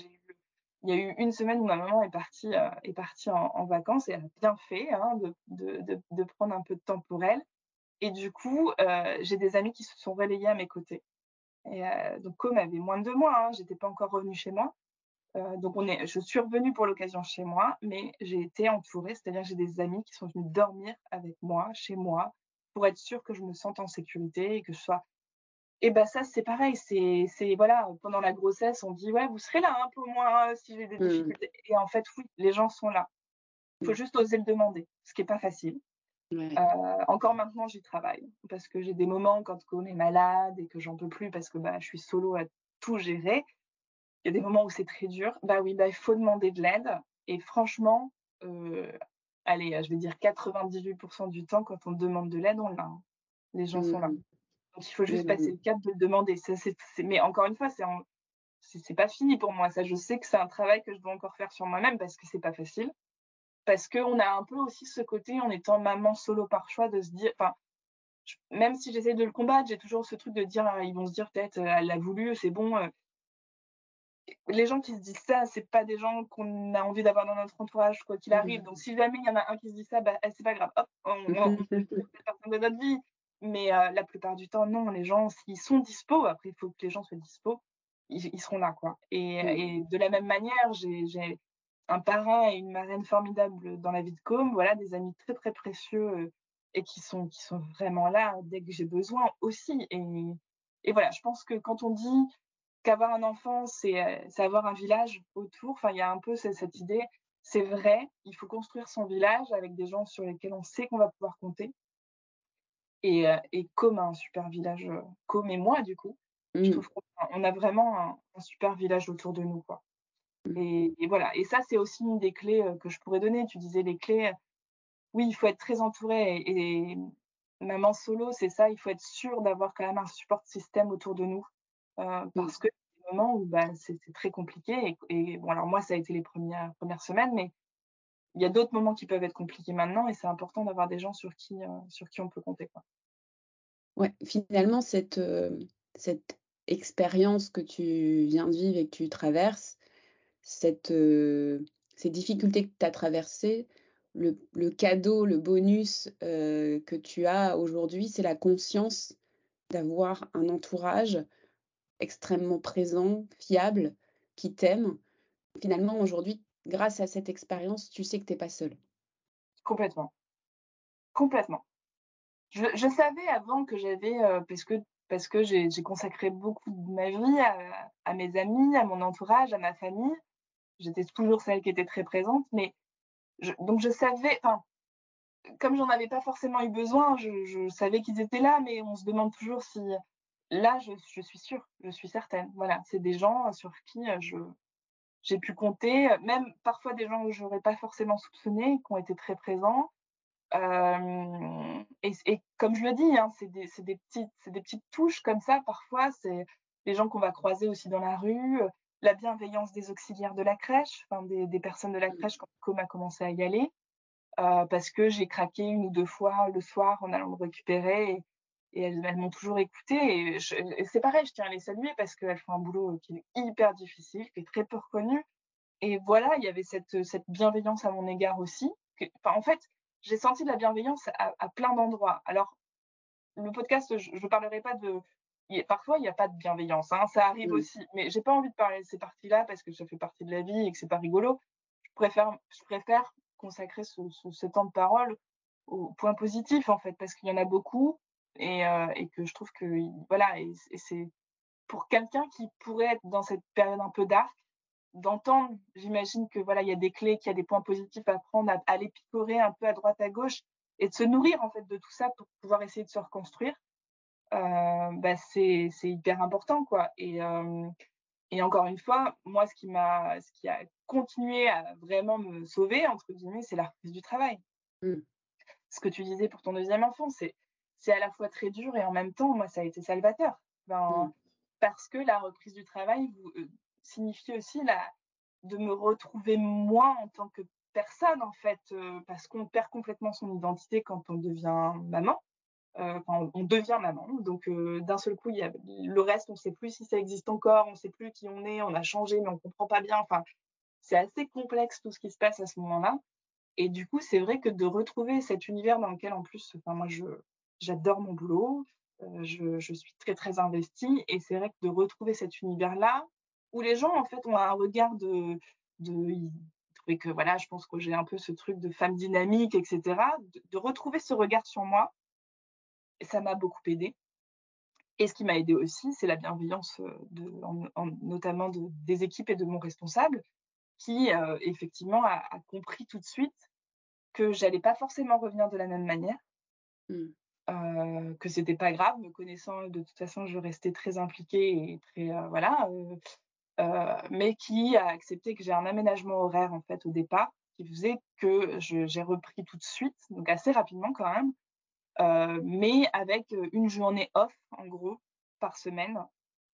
il y a eu une semaine où ma maman est partie, est partie en, vacances et elle a bien fait hein, de, de, de, prendre un peu de temps pour elle. Et du coup, j'ai des amis qui se sont relayés à mes côtés. Et donc, comme avait moins de deux mois, hein, j'étais pas encore revenue chez moi. Euh, donc, on est, je suis revenue pour l'occasion chez moi, mais j'ai été entourée, c'est-à-dire j'ai des amis qui sont venus dormir avec moi, chez moi, pour être sûre que je me sente en sécurité et que je sois. Et ben ça, c'est pareil, c'est, c'est voilà, pendant la grossesse, on dit ouais, vous serez là un peu moins si j'ai des mmh. difficultés. Et en fait, oui, les gens sont là. Il faut mmh. juste oser le demander, ce qui est pas facile. Euh, encore maintenant, j'y travaille parce que j'ai des moments quand on est malade et que j'en peux plus parce que bah, je suis solo à tout gérer il y a des moments où c'est très dur, bah oui, bah, il faut demander de l'aide. Et franchement, euh, allez, je vais dire 98% du temps, quand on demande de l'aide, on l'a. Hein. Les gens sont là. Mmh. Donc il faut juste passer le cap de le demander. Ça, Mais encore une fois, c'est en... c'est pas fini pour moi. Ça, je sais que c'est un travail que je dois encore faire sur moi-même parce que c'est pas facile. Parce qu'on a un peu aussi ce côté, en étant maman solo par choix, de se dire, enfin, même si j'essaie de le combattre, j'ai toujours ce truc de dire, ils vont se dire peut-être, elle l'a voulu, c'est bon, euh, les gens qui se disent ça, c'est pas des gens qu'on a envie d'avoir dans notre entourage, quoi qu'il arrive. Donc, si jamais il y en a un qui se dit ça, bah, c'est pas grave. Hop, on, on, personne de notre vie. Mais euh, la plupart du temps, non, les gens, s'ils sont dispo, après, il faut que les gens soient dispo, ils, seront là, quoi. Et, de la même manière, j'ai un parrain et une marraine formidable dans la vie de Com, voilà, des amis très, très précieux euh, et qui sont, qui sont vraiment là dès que j'ai besoin aussi. Et, et voilà, je pense que quand on dit qu'avoir un enfant, euh, c'est avoir un village autour. Enfin, il y a un peu cette, idée. C'est vrai, il faut construire son village avec des gens sur lesquels on sait qu'on va pouvoir compter. Et, euh, comme un super village, euh, comme et moi, du coup, je mmh. trouve qu'on a vraiment un, super village autour de nous. Quoi. Et, voilà. Et ça, c'est aussi une des clés que je pourrais donner. Tu disais les clés. Oui, il faut être très entouré. Et, et maman solo, c'est ça. Il faut être sûr d'avoir quand même un support système autour de nous. Euh, mmh. parce que des moments où bah, c'est très compliqué. Et, bon, alors moi, ça a été les premières, premières semaines, mais il y a d'autres moments qui peuvent être compliqués maintenant et c'est important d'avoir des gens sur qui, euh, sur qui on peut compter. Quoi. Ouais, finalement, cette, euh, cette expérience que tu viens de vivre et que tu traverses, cette, ces difficultés que tu as traversées, le, cadeau, le bonus que tu as aujourd'hui, c'est la conscience d'avoir un entourage extrêmement présent, fiable, qui t'aime. Finalement, aujourd'hui, grâce à cette expérience, tu sais que tu n'es pas seule. Complètement. Complètement. Je, savais avant que j'avais, parce que, parce que j'ai consacré beaucoup de ma vie à, mes amis, à mon entourage, à ma famille. J'étais toujours celle qui était très présente, mais donc je savais, enfin, comme j'en avais pas forcément eu besoin, je, je savais qu'ils étaient là, mais on se demande toujours si là, je, suis sûre, je suis certaine. Voilà, c'est des gens sur qui euh, je, j'ai pu compter, même parfois des gens que je n'aurais pas forcément soupçonné, qui ont été très présents. Euh, et, comme je le dis, hein, c'est, des, petites, des petites touches comme ça. Parfois, c'est les gens qu'on va croiser aussi dans la rue, la bienveillance des auxiliaires de la crèche, enfin des, personnes de la crèche quand Com a commencé à y aller, euh, parce que j'ai craqué une ou deux fois le soir en allant me récupérer et elles, m'ont toujours écouté. Et, c'est pareil, je tiens à les saluer parce qu'elles font un boulot qui est hyper difficile, qui est très peu reconnu. Et voilà, il y avait cette, cette bienveillance à mon égard aussi. enfin, en fait, j'ai senti de la bienveillance à, plein d'endroits. Alors, le podcast, je ne parlerai pas de. Parfois, il n'y a pas de bienveillance, hein, ça arrive aussi. Mais j'ai pas envie de parler de ces parties-là parce que ça fait partie de la vie et que c'est pas rigolo. Je préfère, je préfère consacrer ce, ce temps de parole aux points positifs, en fait, parce qu'il y en a beaucoup euh, et, que je trouve que voilà et, c'est pour quelqu'un qui pourrait être dans cette période un peu dark d'entendre j'imagine que voilà il y a des clés qu'il y a des points positifs à prendre à, aller picorer un peu à droite à gauche et de se nourrir en fait de tout ça pour pouvoir essayer de se reconstruire bah c'est hyper important quoi et euh, et encore une fois, moi, ce qui m'a, ce qui a continué à vraiment me sauver entre guillemets, c'est la reprise du travail. Mmh. Ce que tu disais pour ton deuxième enfant, c'est c'est à la fois très dur et en même temps, moi, ça a été salvateur. Ben, mmh. Parce que la reprise du travail vous, euh, signifie aussi la, de me retrouver moi en tant que personne en fait, parce qu'on perd complètement son identité quand on devient maman. Quand on devient maman. Donc d'un seul coup, il y a le reste, on ne sait plus si ça existe encore, on ne sait plus qui on est, on a changé, mais on ne comprend pas bien. Enfin, c'est assez complexe tout ce qui se passe à ce moment-là. Et du coup, c'est vrai que de retrouver cet univers dans lequel, en plus, enfin, moi, j'adore mon boulot, je, je, suis très, très investie. Et c'est vrai que de retrouver cet univers-là, où les gens, en fait, ont un regard de, de et que voilà, je pense que j'ai un peu ce truc de femme dynamique, etc. De, retrouver ce regard sur moi, ça m'a beaucoup aidé. Et ce qui m'a aidé aussi, c'est la bienveillance, de, notamment de, des équipes et de mon responsable, qui euh, effectivement a, compris tout de suite que j'allais pas forcément revenir de la même manière, mmh. euh, que c'était pas grave, me connaissant de toute façon, je restais très impliquée et très euh, voilà, mais qui a accepté que j'ai un aménagement horaire en fait au départ, qui faisait que j'ai repris tout de suite, donc assez rapidement quand même, mais avec une journée off en gros par semaine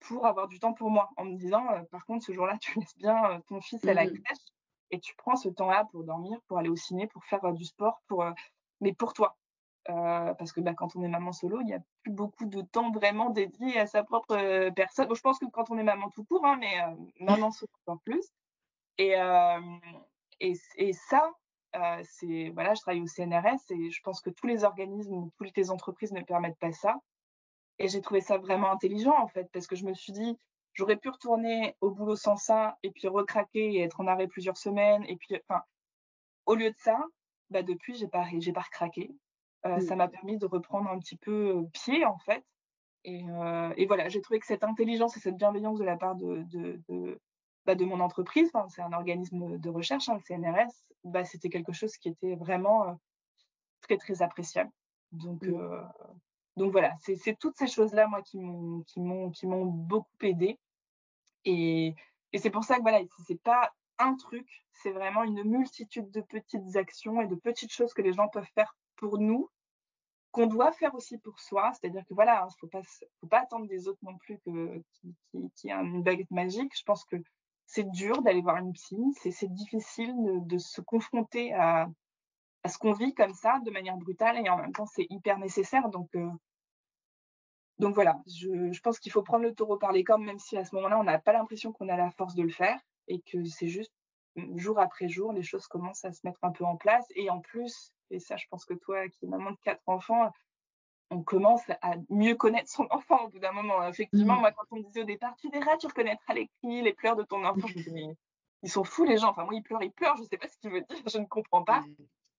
pour avoir du temps pour moi, en me disant, euh, par contre, ce jour-là, tu laisses bien euh, ton fils à la mmh crèche et tu prends ce temps-là pour dormir, pour aller au ciné, pour faire euh, du sport, pour, mais pour toi. parce que bah, quand on est maman solo, il n'y a plus beaucoup de temps vraiment dédié à sa propre personne. je pense que quand on est maman tout court, hein, mais maman solo encore plus. Et, et, et, ça, c'est voilà, je travaille au CNRS et je pense que tous les organismes, toutes les entreprises ne permettent pas ça. Et j'ai trouvé ça vraiment intelligent, en fait, parce que je me suis dit, j'aurais pu retourner au boulot sans ça, et puis recraquer et être en arrêt plusieurs semaines. Et puis, enfin, au lieu de ça, bah, depuis, j'ai pas, j'ai pas recraqué. Euh, Ça m'a permis de reprendre un petit peu euh, pied, en fait. Et, euh, et voilà, j'ai trouvé que cette intelligence et cette bienveillance de la part de, de, de, bah, de mon entreprise, c'est un organisme de recherche, hein, le CNRS, bah, c'était quelque chose qui était vraiment euh, très, très appréciable. Donc, euh, donc voilà, c'est toutes ces choses-là, moi, qui m'ont qui m'ont beaucoup aidé. Et, et c'est pour ça que voilà, c'est pas un truc, c'est vraiment une multitude de petites actions et de petites choses que les gens peuvent faire pour nous, qu'on doit faire aussi pour soi. C'est-à-dire que voilà, il hein, faut pas faut pas attendre des autres non plus que qui, qui, a une baguette magique. Je pense que c'est dur d'aller voir une psy, c'est difficile de, se confronter à, ce qu'on vit comme ça de manière brutale et en même temps c'est hyper nécessaire. Donc, euh, voilà, je, je pense qu'il faut prendre le taureau par les cornes, même si à ce moment-là on n'a pas l'impression qu'on a la force de le faire et que c'est juste mm, jour après jour, les choses commencent à se mettre un peu en place. Et en plus, et ça je pense que toi qui es maman de quatre enfants, on commence à mieux connaître son enfant au bout d'un moment. Effectivement, mmh. moi quand on me disait au départ, tu verras, tu reconnaîtras les cris, les pleurs de ton enfant, je me dis, ils sont fous les gens. Enfin moi, ils pleurent, ils pleurent, je ne sais pas ce qu'ils veulent dire, je ne comprends pas. Mmh.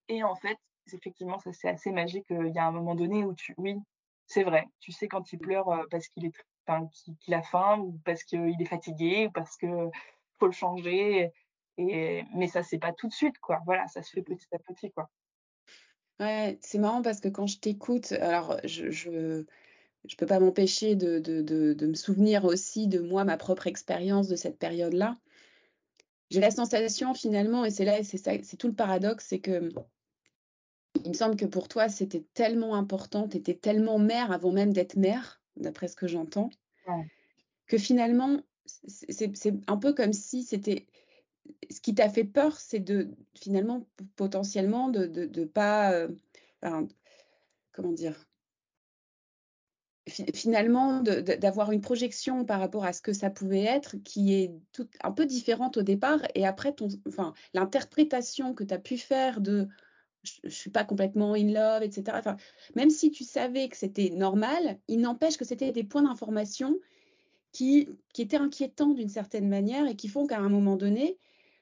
Et en fait, effectivement, ça c'est assez magique. Il y a un moment donné où tu, oui, c'est vrai, tu sais quand il pleure euh, parce qu'il est, enfin, qu'il a faim ou parce qu'il est fatigué ou parce que faut le changer. Et, mais ça, c'est pas tout de suite, quoi. Voilà, ça se fait petit à petit, quoi. Ouais, c'est marrant parce que quand je t'écoute, alors je, je, je peux pas m'empêcher de, de, de, de, me souvenir aussi de moi, ma propre expérience de cette période-là. J'ai la sensation finalement, et c'est là, c'est ça, c'est tout le paradoxe, c'est que il me semble que pour toi, c'était tellement important, tu étais tellement mère avant même d'être mère, d'après ce que j'entends, que finalement, c'est un peu comme si c'était... Ce qui t'a fait peur, c'est de finalement, potentiellement, de de, pas... Euh, comment dire finalement d'avoir une projection par rapport à ce que ça pouvait être qui est un peu différente au départ et après l'interprétation que tu as pu faire de je, ne suis pas complètement in love, etc. Même si tu savais que c'était normal, il n'empêche que c'était des points d'information qui étaient inquiétants d'une certaine manière et qui font qu'à un moment donné,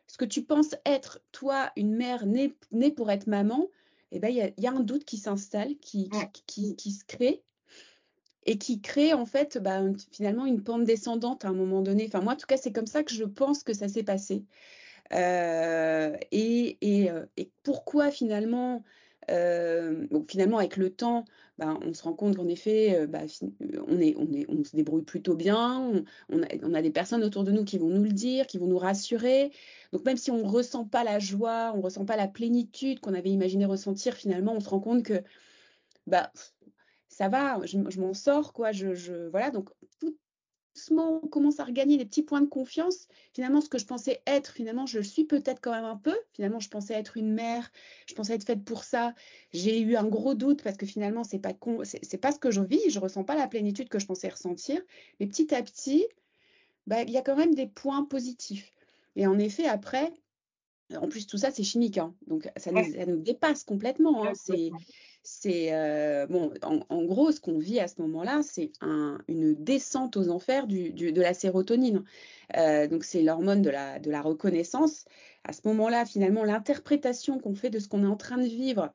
ce que tu penses être, toi, une mère née, née pour être maman, eh ben, il y, y, a un doute qui s'installe, qui, qui, qui, se crée et qui crée en fait bah, finalement une pente descendante à un moment donné. Enfin, moi, en tout cas, c'est comme ça que je pense que ça s'est passé. Euh, et, et, euh, et, pourquoi finalement, euh, finalement avec le temps, ben, on se rend compte qu'en effet, bah, on, est, on, se débrouille plutôt bien, on, a, des personnes autour de nous qui vont nous le dire, qui vont nous rassurer. Donc même si on ne ressent pas la joie, on ne ressent pas la plénitude qu'on avait imaginé ressentir, finalement, on se rend compte que bah, ça va, je, m'en sors, quoi. Je, je, voilà, donc tout, doucement, on commence à regagner des petits points de confiance. Finalement, ce que je pensais être, finalement, je le suis peut-être quand même un peu. Finalement, je pensais être une mère, je pensais être faite pour ça. J'ai eu un gros doute parce que finalement, c'est pas c'est pas ce que je vis. Je ressens pas la plénitude que je pensais ressentir. Mais petit à petit, bah, il y a quand même des points positifs. Et en effet, après, en plus, tout ça, c'est chimique, hein. donc ça nous, dépasse complètement. Hein. C'est, euh, bon, en, gros, ce qu'on vit à ce moment-là, c'est une descente aux enfers de la sérotonine. Euh, donc, c'est l'hormone de la, reconnaissance. À ce moment-là, finalement, l'interprétation qu'on fait de ce qu'on est en train de vivre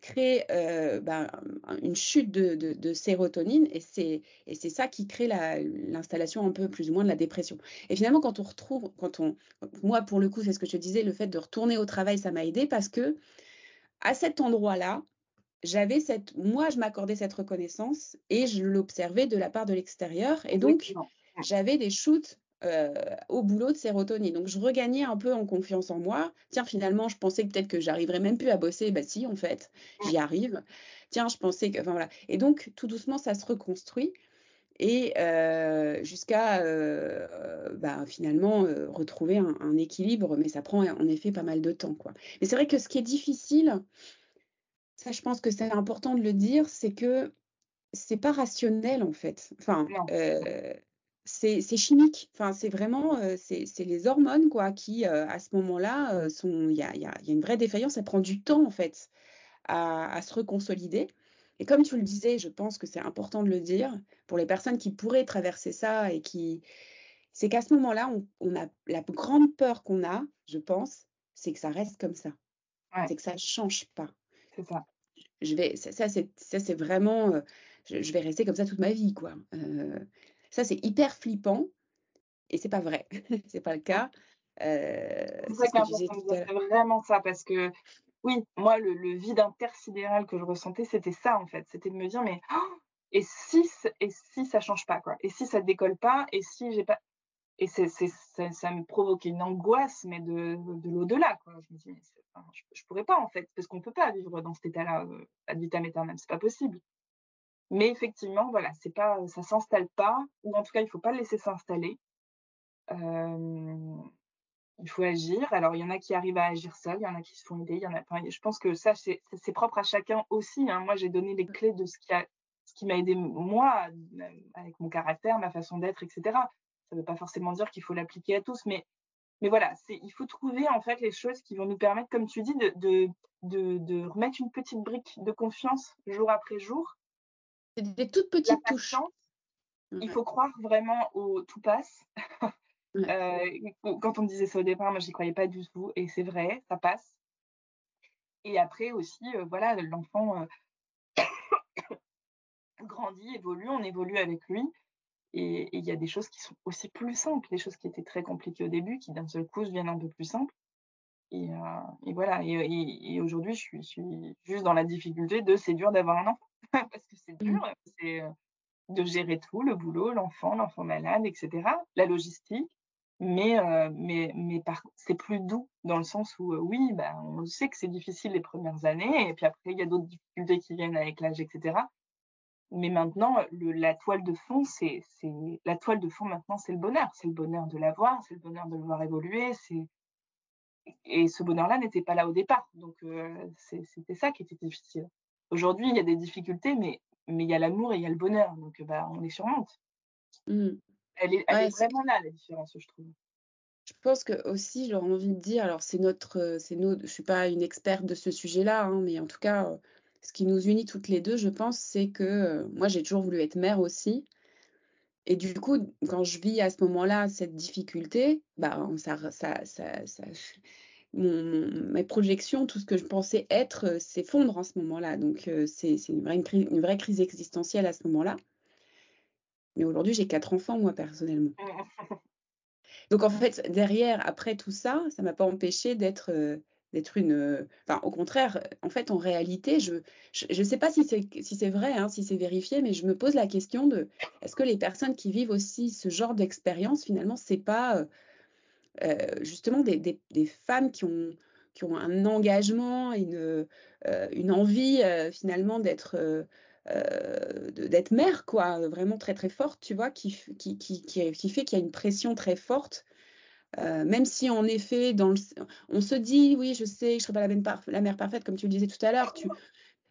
crée euh, ben, une chute de, sérotonine et c'est, c'est ça qui crée l'installation un peu plus ou moins de la dépression. Et finalement, quand on retrouve, quand on, moi pour le coup, c'est ce que je disais, le fait de retourner au travail, ça m'a aidé parce que à cet endroit-là, j'avais cette, moi, je m'accordais cette reconnaissance et je l'observais de la part de l'extérieur et donc j'avais des shoots euh, au boulot de sérotonine. Donc, je regagnais un peu en confiance en moi. Tiens, finalement, je pensais peut-être que j'arriverais même plus à bosser. Bah si, en fait, j'y arrive. Tiens, je pensais que... Enfin, voilà. Et donc, tout doucement, ça se reconstruit. Et euh, jusqu'à euh, bah, finalement retrouver un, équilibre, mais ça prend en effet pas mal de temps. Quoi. Mais c'est vrai que ce qui est difficile, ça je pense que c'est important de le dire, c'est que c'est pas rationnel en fait. Enfin, c'est chimique. Enfin, c'est vraiment, euh, c'est les hormones quoi qui, euh, à ce moment-là, euh, sont. Il y a, y a, une vraie défaillance. Ça prend du temps en fait à, se reconsolider. Et comme tu le disais, je pense que c'est important de le dire pour les personnes qui pourraient traverser ça et qui, c'est qu'à ce moment-là, on, a la grande peur qu'on a, je pense, c'est que ça reste comme ça. C'est que ça ne change pas. C'est ça. Je vais, ça, ça c'est vraiment, je, je, vais rester comme ça toute ma vie, quoi. Ça, c'est hyper flippant et c'est pas vrai. c'est pas le cas. Euh, c'est vraiment ça parce que oui, moi, le, vide intersidéral que je ressentais, c'était ça en fait. C'était de me dire, mais oh, et si et si ça change pas quoi? Et si ça décolle pas? Et si j'ai pas Et ça, me provoquait une angoisse, mais de, de l'au-delà. Je me dis, mais je, je, pourrais pas en fait, parce qu'on peut pas vivre dans cet état-là euh, ad vitam aeternam, c'est pas possible. Mais effectivement, voilà, c'est pas, ça s'installe pas, ou en tout cas, il faut pas le laisser s'installer. il faut agir. Alors, il y en a qui arrivent à agir seuls, il y en a qui se font aider. Il y en a, je pense que ça, c'est propre à chacun aussi. Hein. Moi, j'ai donné les clés de ce qui a, ce qui m'a aidé moi, avec mon caractère, ma façon d'être, etc. Ça ne veut pas forcément dire qu'il faut l'appliquer à tous, mais, mais voilà, il faut trouver en fait les choses qui vont nous permettre, comme tu dis, de, de, de, de remettre une petite brique de confiance jour après jour des toutes petites touches. Il faut croire vraiment au tout passe. Euh, quand on disait ça au départ, moi, j'y croyais pas du tout. Et c'est vrai, ça passe. Et après aussi, euh, voilà, l'enfant euh, grandit, évolue, on évolue avec lui. Et il y a des choses qui sont aussi plus simples, des choses qui étaient très compliquées au début, qui d'un seul coup deviennent un peu plus simples. Et, voilà. Et, aujourd'hui, je suis, je suis, juste dans la difficulté de c'est dur d'avoir un enfant. parce que c'est dur, mmh. c'est de gérer tout, le boulot, l'enfant, l'enfant malade, etc., la logistique. Mais, mais, mais c'est plus doux dans le sens où, oui, bah, on sait que c'est difficile les premières années, et puis après, il y a d'autres difficultés qui viennent avec l'âge, etc. Mais maintenant, le, la toile de fond, c'est la toile de fond maintenant, c'est le bonheur. C'est le bonheur de l'avoir, c'est le bonheur de le voir évoluer. Et ce bonheur-là n'était pas là au départ. Donc, c'était ça qui était difficile. Aujourd'hui, il y a des difficultés, mais mais il y a l'amour et il y a le bonheur, donc bah, on les surmonte. Mmh. Elle, est, vraiment là, la différence, je trouve. Je pense que aussi, j'aurais envie de dire, alors c'est notre, c'est notre, je suis pas une experte de ce sujet-là, hein, mais en tout cas, ce qui nous unit toutes les deux, je pense, c'est que moi, j'ai toujours voulu être mère aussi. Et du coup, quand je vis à ce moment-là cette difficulté, bah, ça, ça, ça, ça mes projections, tout ce que je pensais être euh, s'effondre en ce moment-là. Donc, euh, c'est une vraie, une, vraie crise existentielle à ce moment-là. Mais aujourd'hui, j'ai quatre enfants, moi, personnellement. Donc, en fait, derrière, après tout ça, ça m'a pas empêché d'être euh, d'être une. Enfin, au contraire, en fait, en réalité, je ne sais pas si c'est si vrai, hein, si c'est vérifié, mais je me pose la question de est-ce que les personnes qui vivent aussi ce genre d'expérience, finalement, c'est pas euh, justement des, des, femmes qui ont, qui ont un engagement, une, euh, une envie euh, finalement d'être d'être mère, quoi, vraiment très très forte, tu vois, qui, qui, qui, qui fait qu'il y a une pression très forte. Même si en effet, dans le, on se dit, oui, je sais, je ne serai pas la, la mère parfaite, comme tu le disais tout à l'heure, tu,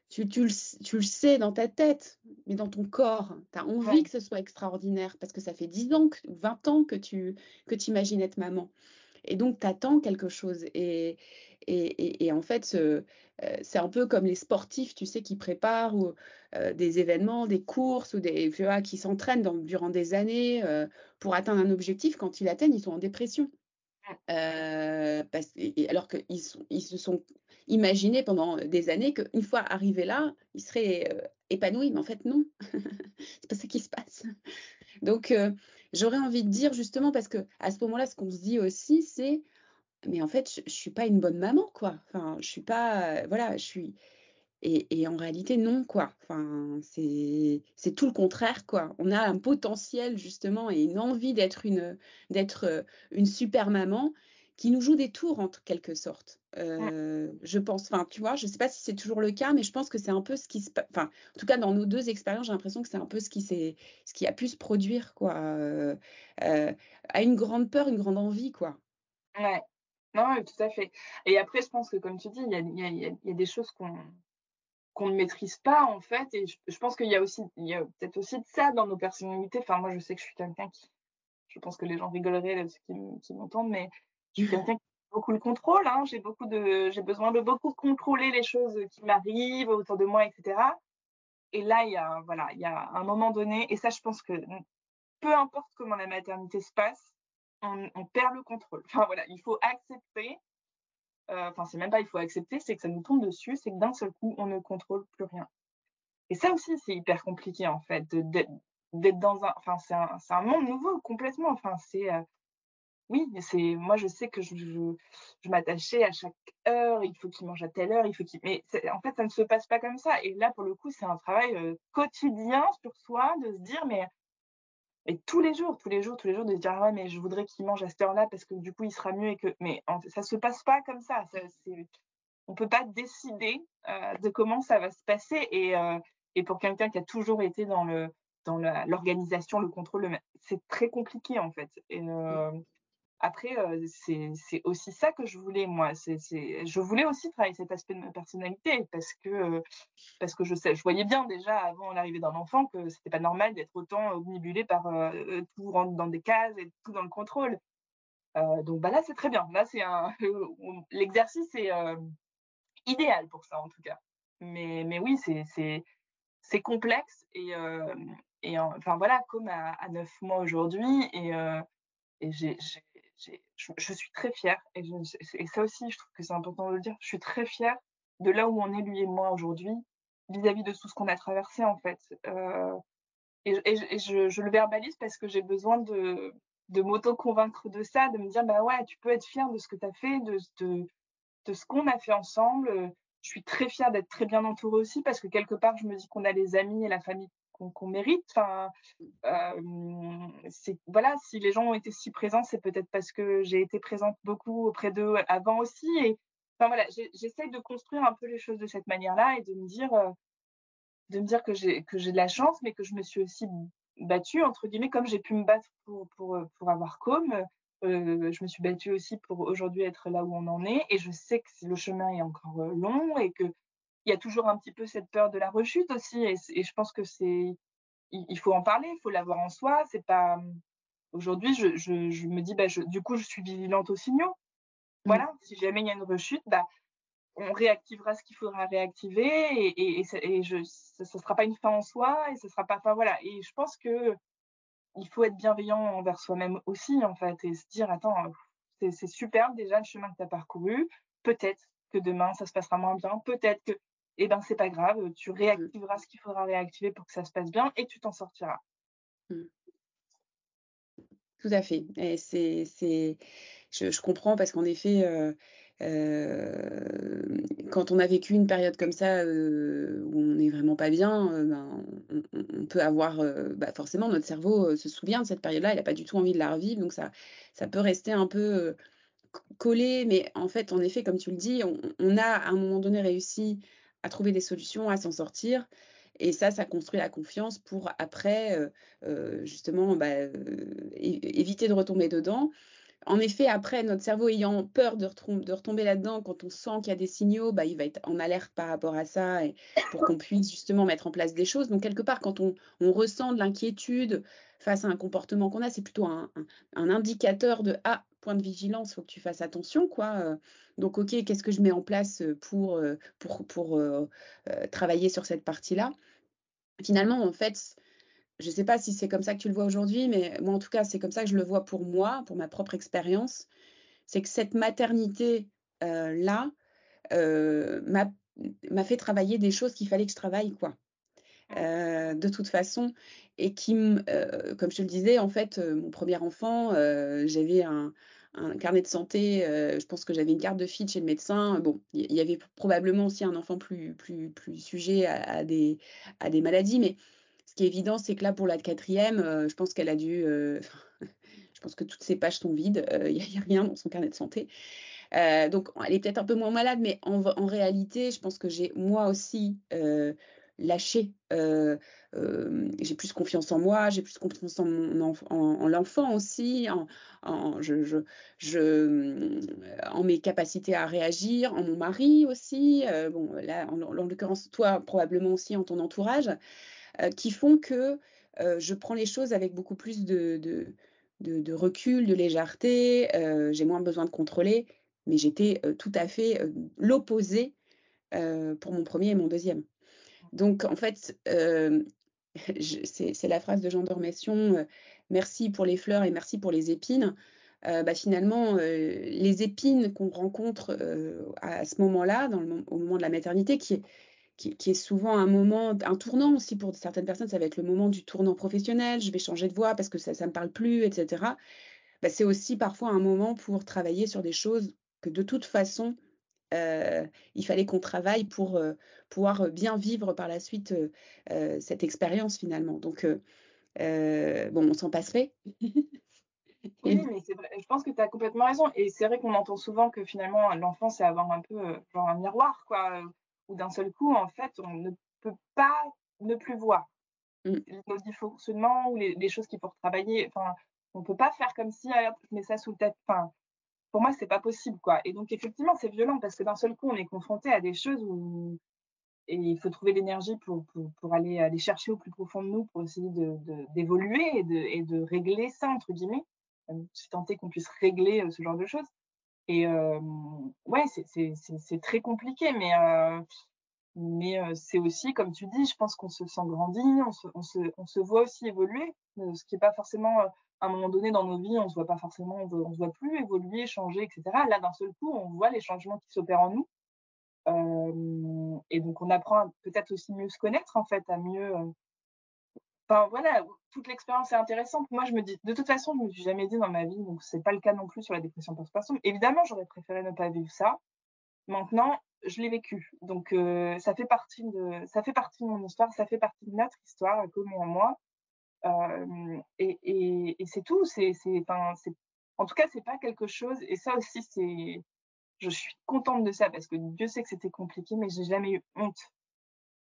tu, tu, le, tu, le, sais dans ta tête, mais dans ton corps, tu as envie que ce soit extraordinaire parce que ça fait 10 ans, 20 ans que tu que imagines être maman. Et donc, tu attends quelque chose. Et, et, et, en fait, euh, c'est un peu comme les sportifs, tu sais, qui préparent ou, euh, des événements, des courses, ou des, tu vois, qui s'entraînent durant des années euh, pour atteindre un objectif. Quand ils l'atteignent, ils sont en dépression. Parce, alors qu'ils ils se sont imaginés pendant des années qu'une fois arrivés là, ils seraient épanouis. Mais en fait, non. c'est pas ça qui se passe. Donc, j'aurais envie de dire justement, parce que à ce moment-là, ce qu'on se dit aussi, c'est mais en fait, je, ne suis pas une bonne maman, quoi. Enfin, je suis pas, voilà, je suis. Et, en réalité, non, quoi. Enfin, c'est tout le contraire, quoi. On a un potentiel, justement, et une envie d'être une, d'être une super maman qui nous joue des tours, en quelque sorte. Euh, je pense, enfin, tu vois, je sais pas si c'est toujours le cas, mais je pense que c'est un peu ce qui se Enfin, en tout cas, dans nos deux expériences, j'ai l'impression que c'est un peu ce qui, ce qui a pu se produire, quoi. Euh, euh, à une grande peur, une grande envie, quoi. Ouais, non, tout à fait. Et après, je pense que, comme tu dis, il y a, y, a, y a, des choses qu'on qu'on ne maîtrise pas en fait et je, pense qu'il y a aussi il y a peut-être aussi de ça dans nos personnalités enfin moi je sais que je suis quelqu'un qui je pense que les gens rigoleraient ceux qui, m'entendent mais je suis quelqu'un qui a beaucoup le contrôle hein. j'ai beaucoup de j'ai besoin de beaucoup contrôler les choses qui m'arrivent autour de moi etc et là il y a voilà il y a un moment donné et ça je pense que peu importe comment la maternité se passe on, perd le contrôle. Enfin voilà, il faut accepter. Euh, enfin, c'est même pas il faut accepter, c'est que ça nous tombe dessus, c'est que d'un seul coup, on ne contrôle plus rien. Et ça aussi, c'est hyper compliqué en fait, d'être dans un. Enfin, c'est un, un, monde nouveau complètement. Enfin, c'est. Euh, oui, c'est moi je sais que je, je, m'attachais à chaque heure, il faut qu'il mange à telle heure, il faut qu'il. Mais en fait, ça ne se passe pas comme ça. Et là, pour le coup, c'est un travail euh, quotidien sur soi de se dire, mais et tous les jours, tous les jours, tous les jours, de se dire, ah ouais, mais je voudrais qu'il mange à cette heure-là parce que du coup, il sera mieux et que. Mais ça se passe pas comme ça. ça on peut pas décider euh, de comment ça va se passer. Et, euh, et pour quelqu'un qui a toujours été dans le dans l'organisation, le contrôle, c'est très compliqué en fait. Et, euh, après, euh, c'est aussi ça que je voulais, moi. C'est je voulais aussi travailler cet aspect de ma personnalité parce que, euh, parce que je, sais, je voyais bien déjà avant l'arrivée d'un enfant que c'était pas normal d'être autant omnibulé par euh, tout rentre dans des cases et tout dans le contrôle. donc bah là, c'est très bien. Là, c'est un l'exercice est idéal pour ça en tout cas. Mais, mais oui, c'est complexe et, et enfin voilà, comme à, à 9 mois aujourd'hui et j'ai je, suis très fière, et, ça aussi, je trouve que c'est important de le dire, je suis très fière de là où on est, lui et moi, aujourd'hui, vis-à-vis de tout ce qu'on a traversé, en fait. Euh, et, je, le verbalise parce que j'ai besoin de, de m'auto-convaincre de ça, de me dire, bah ouais, tu peux être fière de ce que tu as fait, de, ce qu'on a fait ensemble. Je suis très fière d'être très bien entourée aussi parce que quelque part, je me dis qu'on a les amis et la famille qu'on mérite. Enfin, euh, voilà, si les gens ont été si présents, c'est peut-être parce que j'ai été présente beaucoup auprès d'eux avant aussi. Et enfin voilà, j'essaye de construire un peu les choses de cette manière-là et de me dire, euh, de me dire que j'ai de la chance, mais que je me suis aussi battue entre guillemets comme j'ai pu me battre pour pour pour avoir comme. Euh, je me suis battue aussi pour aujourd'hui être là où on en est et je sais que le chemin est encore long et que il y a toujours un petit peu cette peur de la rechute aussi. Et, je pense que c'est, il, faut en parler, il faut l'avoir en soi. C'est pas, aujourd'hui, je, je, me dis, bah, du coup, je suis vigilante aux signaux. Mmh. Voilà, si jamais il y a une rechute, bah, on réactivera ce qu'il faudra réactiver et, et, et je, ce ne sera pas une fin en soi et ce sera pas, enfin voilà. Et je pense que il faut être bienveillant envers soi-même aussi, en fait, et se dire, attends, c'est super déjà le chemin que tu as parcouru. Peut-être que demain, ça se passera moins bien. Peut-être que eh ben c'est pas grave, tu mmh. réactiveras ce qu'il faudra réactiver pour que ça se passe bien et tu t'en sortiras. Mmh. Tout à fait. Et c'est, c'est, je, comprends parce qu'en effet, euh, euh, quand on a vécu une période comme ça euh, où on n'est vraiment pas bien, ben, on, peut avoir, bah, forcément, notre cerveau se souvient de cette période-là, il n'a pas du tout envie de la revivre, donc ça, ça peut rester un peu collé, mais en fait, en effet, comme tu le dis, on, on a à un moment donné réussi à trouver des solutions, à s'en sortir. Et ça, ça construit la confiance pour après, justement, bah, éviter de retomber dedans. En effet, après, notre cerveau ayant peur de, retomber là-dedans, quand on sent qu'il y a des signaux, bah, il va être en alerte par rapport à ça pour qu'on puisse justement mettre en place des choses. Donc, quelque part, quand on, ressent de l'inquiétude face à un comportement qu'on a, c'est plutôt un, indicateur de Ah, point de vigilance, il faut que tu fasses attention. quoi. Euh. Donc, OK, qu'est-ce que je mets en place pour, euh, pour euh, travailler sur cette partie-là? Finalement, en fait, je ne sais pas si c'est comme ça que tu le vois aujourd'hui, mais moi, en tout cas, c'est comme ça que je le vois pour moi, pour ma propre expérience. C'est que cette maternité-là euh, m'a fait travailler des choses qu'il fallait que je travaille, quoi. Euh, de toute façon, et qui, euh, comme je te le disais, en fait, mon premier enfant, j'avais un, carnet de santé, je pense que j'avais une carte de fille chez le médecin. Bon, il y, avait probablement aussi un enfant plus, plus, plus sujet à, des, à des maladies, mais qui est évident, c'est que là, pour la quatrième, euh, je pense qu'elle a dû. Euh, je pense que toutes ses pages sont vides. Il n'y a, rien dans son carnet de santé. Euh, donc, elle est peut-être un peu moins malade, mais en, réalité, je pense que j'ai moi aussi lâché. j'ai plus confiance en moi, j'ai plus confiance en, en, l'enfant aussi, en, je, en mes capacités à réagir, en mon mari aussi. bon, là, en l'occurrence, toi, probablement aussi en ton entourage. Euh, qui font que euh, je prends les choses avec beaucoup plus de, recul, de légèreté. Euh, j'ai moins besoin de contrôler, mais j'étais tout à fait l'opposé pour mon premier et mon deuxième. Donc, en fait, c'est la phrase de Jean d'Ormession merci pour les fleurs et merci pour les épines. bah, finalement, les épines qu'on rencontre à ce moment-là, au moment de la maternité, qui est, qui, est souvent un moment, un tournant aussi pour certaines personnes, ça va être le moment du tournant professionnel, je vais changer de voie parce que ça ne me parle plus, etc. Bah, c'est aussi parfois un moment pour travailler sur des choses que de toute façon, euh, il fallait qu'on travaille pour euh, pouvoir bien vivre par la suite euh, cette expérience finalement. Donc, bon, on s'en passerait. oui, mais c'est vrai. Je pense que tu as complètement raison. Et c'est vrai qu'on entend souvent que finalement, l'enfant, c'est avoir un peu genre un miroir, quoi où d'un seul coup, en fait, on ne peut pas ne plus voir mmh. nos dysfonctionnements ou les, choses qu'il faut travailler. Enfin, on ne peut pas faire comme si, je mets ça sous le tête. Enfin, pour moi, c'est pas possible, quoi. Et donc, effectivement, c'est violent parce que d'un seul coup, on est confronté à des choses où et il faut trouver l'énergie pour, pour, aller, aller chercher au plus profond de nous pour essayer d'évoluer de, et, de, et de régler ça, entre guillemets, si tant est qu'on puisse régler euh, ce genre de choses. Et ouais, c'est très compliqué, mais, mais c'est aussi, comme tu dis, je pense qu'on se sent grandir, on se, on, se, on se, voit aussi évoluer, ce qui n'est pas forcément, à un moment donné dans nos vies, on ne se voit pas forcément, on ne se voit plus évoluer, changer, etc. Là, d'un seul coup, on voit les changements qui s'opèrent en nous. et donc, on apprend peut-être aussi mieux se connaître, en fait, à mieux, Enfin voilà, toute l'expérience est intéressante. Moi, je me dis, de toute façon, je me suis jamais dit dans ma vie, donc c'est pas le cas non plus sur la dépression postpartum. Évidemment, j'aurais préféré ne pas vivre ça. Maintenant, je l'ai vécu, donc euh, ça fait partie de, ça fait partie de mon histoire, ça fait partie de notre histoire, comme et moi. Euh, et, et, et c'est tout. C'est, enfin, c'est, en tout cas, c'est pas quelque chose. Et ça aussi, c'est, je suis contente de ça parce que Dieu sait que c'était compliqué, mais j'ai jamais eu honte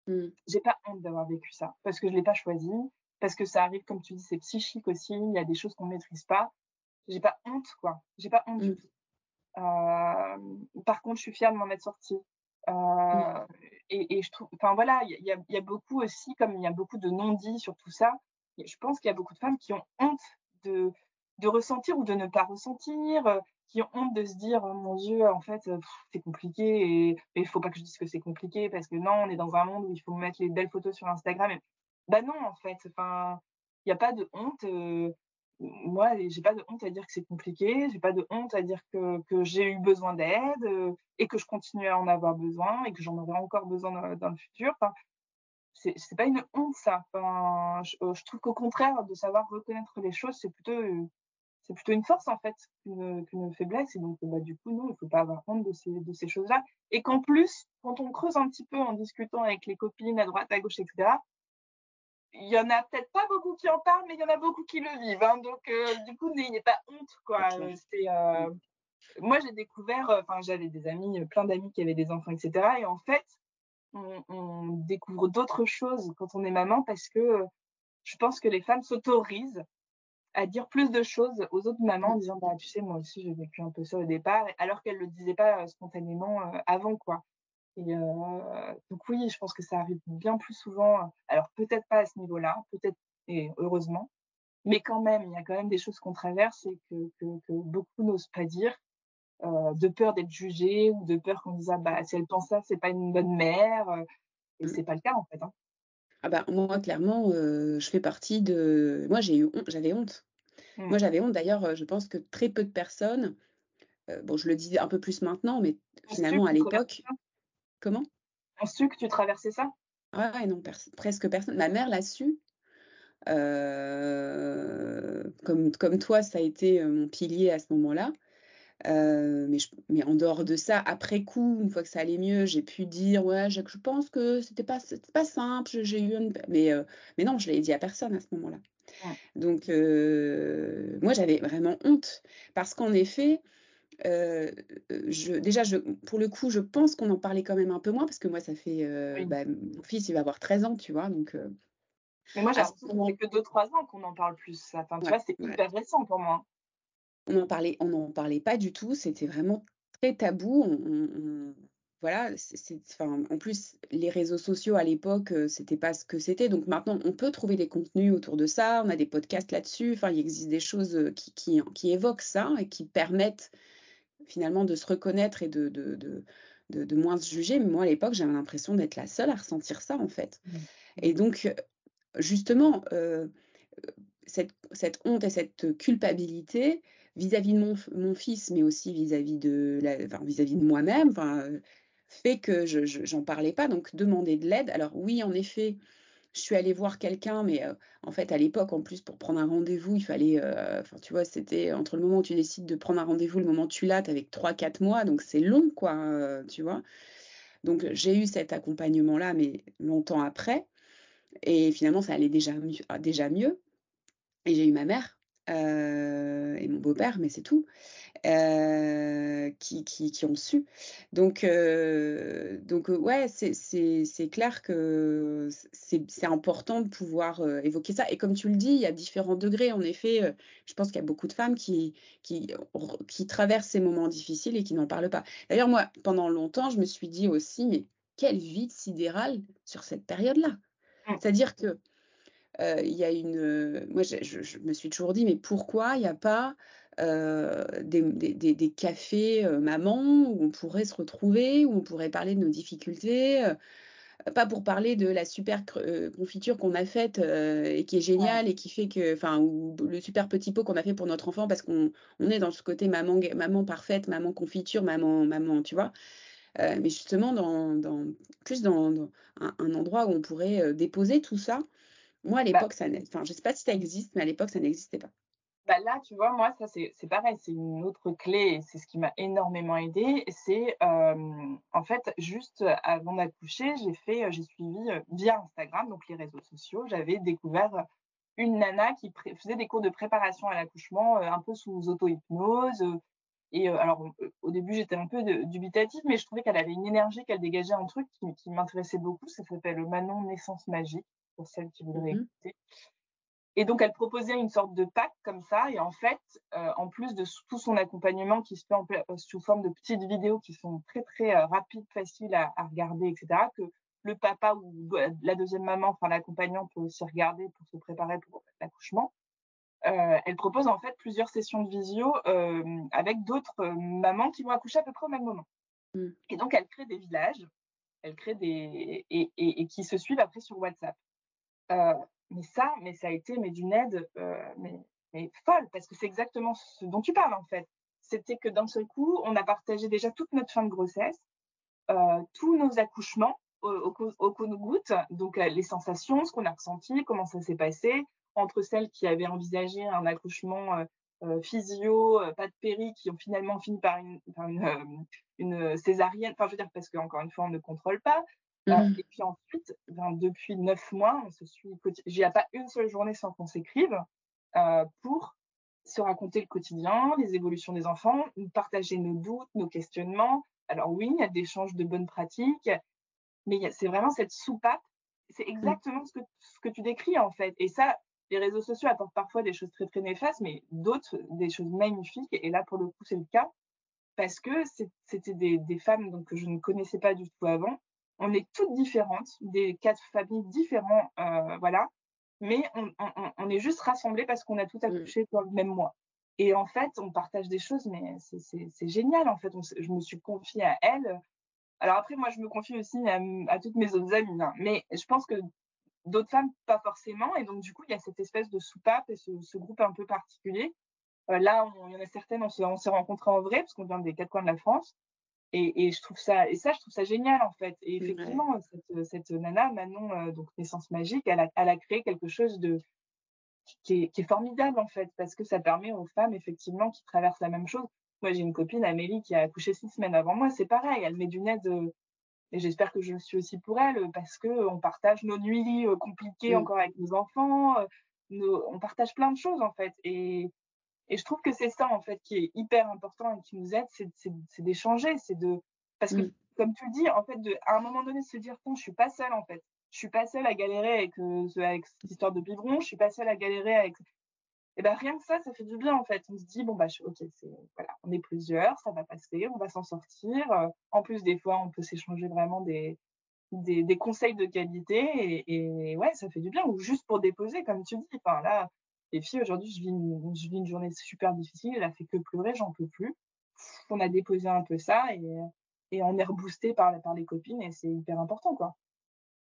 Mmh. J'ai pas honte d'avoir vécu ça parce que je l'ai pas choisi, parce que ça arrive, comme tu dis, c'est psychique aussi. Il y a des choses qu'on maîtrise pas. J'ai pas honte, quoi. J'ai pas honte du mmh. tout. Euh, par contre, je suis fière de m'en être sortie. Euh, mmh. et, je trouve, enfin voilà, il y, y, a beaucoup aussi, comme il y a beaucoup de non-dits sur tout ça, je pense qu'il y a beaucoup de femmes qui ont honte de, de ressentir ou de ne pas ressentir, euh, qui ont honte de se dire oh mon Dieu, en fait, c'est compliqué et il faut pas que je dise que c'est compliqué parce que non, on est dans un monde où il faut mettre les belles photos sur Instagram. Et... Bah non, en fait, enfin, il n'y a pas de honte. Euh, moi, j'ai pas de honte à dire que c'est compliqué, j'ai pas de honte à dire que, que j'ai eu besoin d'aide euh, et que je continue à en avoir besoin et que j'en aurai encore besoin dans, le futur. Enfin, c'est pas une honte ça. Enfin, je, je trouve qu'au contraire, de savoir reconnaître les choses, c'est plutôt c'est plutôt une force en fait qu'une faiblesse. Et donc, bah, du coup, non, il ne faut pas avoir honte de ces, de ces choses-là. Et qu'en plus, quand on creuse un petit peu en discutant avec les copines à droite, à gauche, etc., il y en a peut-être pas beaucoup qui en parlent, mais il y en a beaucoup qui le vivent. Hein. Donc, euh, du coup, n'ayez pas honte, quoi. C'est, euh... Moi, j'ai découvert, enfin, j'avais des amis, plein d'amis qui avaient des enfants, etc. Et en fait, on, découvre d'autres choses quand on est maman parce que je pense que les femmes s'autorisent à dire plus de choses aux autres mamans en disant bah tu sais moi aussi j'ai vécu un peu ça au départ alors qu'elles le disaient pas spontanément avant quoi et donc oui je pense que ça arrive bien plus souvent alors peut-être pas à ce niveau-là peut-être et heureusement mais quand même il y a quand même des choses qu'on traverse et que, que, beaucoup n'osent pas dire de peur d'être jugée ou de peur qu'on dise ah, bah si elle pense ça c'est pas une bonne mère et mmh. c'est pas le cas en fait hein. Ah bah, moi, clairement, je fais partie de moi, j'ai eu j'avais honte. Moi, mmh. j'avais honte d'ailleurs, je pense que très peu de personnes, bon, je le dis un peu plus maintenant, mais finalement à l'époque comment? Ont su que tu traversais ça? Ouais, non, presque personne. Ma mère l'a su. comme comme toi, ça a été, mon pilier à ce moment-là. Mais, mais en dehors de ça, après coup, une fois que ça allait mieux, j'ai pu dire ouais, je, pense que c'était pas pas simple, j'ai eu une... mais mais non, je l'ai dit à personne à ce moment-là. Donc moi j'avais vraiment honte parce qu'en effet, je, déjà pour le coup, je pense qu'on en parlait quand même un peu moins parce que moi ça fait bah, mon fils il va avoir 13 ans, tu vois, donc. mais moi j'ai l'impression que 2-3 ans qu'on en parle plus. Enfin, tu vois, c'est hyper récent pour moi on n'en parlait, on en parlait pas du tout. C'était vraiment très tabou. voilà, c'est, enfin, en plus, les réseaux sociaux à l'époque, c'était pas ce que c'était. Donc maintenant, on peut trouver des contenus autour de ça. On a des podcasts là-dessus. Enfin, il existe des choses qui, qui, qui, évoquent ça et qui permettent finalement de se reconnaître et de, de, de, de, moins se juger. Mais moi, à l'époque, j'avais l'impression d'être la seule à ressentir ça, en fait. Mmh. Et donc, justement, cette, cette honte et cette culpabilité, vis-à-vis de mon, fils, mais aussi vis-à-vis de, vis-à-vis de moi-même, fait que je n'en parlais pas. Donc, demander de l'aide. Alors oui, en effet, je suis allée voir quelqu'un, mais en fait, à l'époque, en plus, pour prendre un rendez-vous, il fallait, enfin, tu vois, c'était entre le moment où tu décides de prendre un rendez-vous, le moment où tu l'as, avec 3-4 mois, donc c'est long, quoi, tu vois. Donc, j'ai eu cet accompagnement-là, mais longtemps après. Et finalement, ça allait déjà déjà mieux. Et j'ai eu ma mère euh, et mon beau-père, mais c'est tout, euh, qui, qui, ont su. Donc, euh, donc ouais, c'est clair que c'est important de pouvoir évoquer ça. Et comme tu le dis, il y a différents degrés. En effet, je pense qu'il y a beaucoup de femmes qui, qui, qui traversent ces moments difficiles et qui n'en parlent pas. D'ailleurs, moi, pendant longtemps, je me suis dit aussi, mais quelle vie sidérale sur cette période-là. C'est-à-dire que il y a une. Moi, je, me suis toujours dit, mais pourquoi il n'y a pas des, des, cafés maman où on pourrait se retrouver, où on pourrait parler de nos difficultés pas pour parler de la super confiture qu'on a faite et qui est géniale et qui fait que, enfin, ou le super petit pot qu'on a fait pour notre enfant parce qu'on on est dans ce côté maman, maman parfaite, maman confiture, maman, maman, tu vois? mais justement, dans, dans plus dans, un, un, endroit où on pourrait déposer tout ça moi, à bah l'époque, ça enfin, je ne sais pas si ça existe, mais à l'époque, ça n'existait pas. Bah là, tu vois, moi, ça, c'est pareil, c'est une autre clé, c'est ce qui m'a énormément aidé. C'est en fait, juste avant d'accoucher, j'ai fait, j'ai suivi via Instagram, donc les réseaux sociaux, j'avais découvert une nana qui faisait des cours de préparation à l'accouchement un peu sous auto-hypnose. Et alors, au début, j'étais un peu dubitative, mais je trouvais qu'elle avait une énergie, qu'elle dégageait un truc qui, qui m'intéressait beaucoup. Ça s'appelle Manon Naissance Magique pour celles qui voudraient mmh écouter. Et donc, elle proposait une sorte de pack comme ça. Et en fait, euh, en plus de tout son accompagnement qui se fait en, euh, sous forme de petites vidéos qui sont très, très euh, rapides, faciles à, regarder, etc., que le papa ou la deuxième maman, enfin l'accompagnant, peut aussi regarder pour se préparer pour l'accouchement. elle propose en fait plusieurs sessions de visio avec d'autres mamans qui vont accoucher à peu près au même moment. Mmh. Et donc, elle crée des villages, elle crée des. et, et qui se suivent après sur WhatsApp. Mais ça, mais ça a été mais d'une aide euh, mais, folle, parce que c'est exactement ce dont tu parles en fait. C'était que d'un seul coup, on a partagé déjà toute notre fin de grossesse, tous nos accouchements au, au, au donc les sensations, ce qu'on a ressenti, comment ça s'est passé, entre celles qui avaient envisagé un accouchement physio, pas de péri, qui ont finalement fini par une, césarienne. Enfin, je veux dire, parce qu'encore une fois, on ne contrôle pas. Mmh. Et puis ensuite, ben, depuis neuf mois, on se suit. Il n'y a pas une seule journée sans qu'on s'écrive euh, pour se raconter le quotidien, les évolutions des enfants, partager nos doutes, nos questionnements. Alors oui, il y a des échanges de bonnes pratiques, mais c'est vraiment cette soupape. C'est mmh. exactement ce, que, ce que tu décris, en fait. Et ça, les réseaux sociaux apportent parfois des choses très, très néfastes, mais d'autres, des choses magnifiques. Et là, pour le coup, c'est le cas. Parce que c'était des, des, femmes donc, que je ne connaissais pas du tout avant. On est toutes différentes, des quatre familles différentes, euh, voilà. Mais on, on, on, est juste rassemblés parce qu'on a tout mmh. accouché dans le même mois. Et en fait, on partage des choses, mais c'est génial. En fait, je me suis confiée à elle. Alors après, moi, je me confie aussi à, toutes mes autres amies. Hein. Mais je pense que d'autres femmes, pas forcément. Et donc, du coup, il y a cette espèce de soupape et ce, groupe un peu particulier. Euh, là, il y en a certaines, on s'est rencontrées en vrai, parce qu'on vient des quatre coins de la France. Et, je trouve ça, et ça, je trouve ça génial, en fait. Et effectivement, cette, nana, Manon, euh, donc Naissance Magique, elle a, elle a créé quelque chose de, qui est, formidable en fait, parce que ça permet aux femmes effectivement qui traversent la même chose. Moi, j'ai une copine, Amélie, qui a accouché six semaines avant moi, c'est pareil, elle met du net, euh, et j'espère que je le suis aussi pour elle, parce que on partage nos nuits euh, compliquées encore avec nos enfants, euh, on partage plein de choses en fait, et, et je trouve que c'est ça en fait qui est hyper important et qui nous aide, c'est d'échanger, c'est de, parce que comme tu le dis, en fait, de, à un moment donné, se dire, bon, je suis pas seule en fait je suis pas seule à galérer avec, euh, avec cette histoire de biberon, je suis pas seule à galérer avec. Et ben rien que ça, ça fait du bien en fait. On se dit bon bah ok, c'est voilà, on est plusieurs, ça va passer, on va s'en sortir. En plus des fois, on peut s'échanger vraiment des, des, des conseils de qualité et, et, ouais, ça fait du bien. Ou juste pour déposer, comme tu dis. Enfin là, les filles aujourd'hui, je vis une, journée super difficile. Elle a fait que pleurer, j'en peux plus. On a déposé un peu ça et, et on est reboosté par, par les copines et c'est hyper important quoi.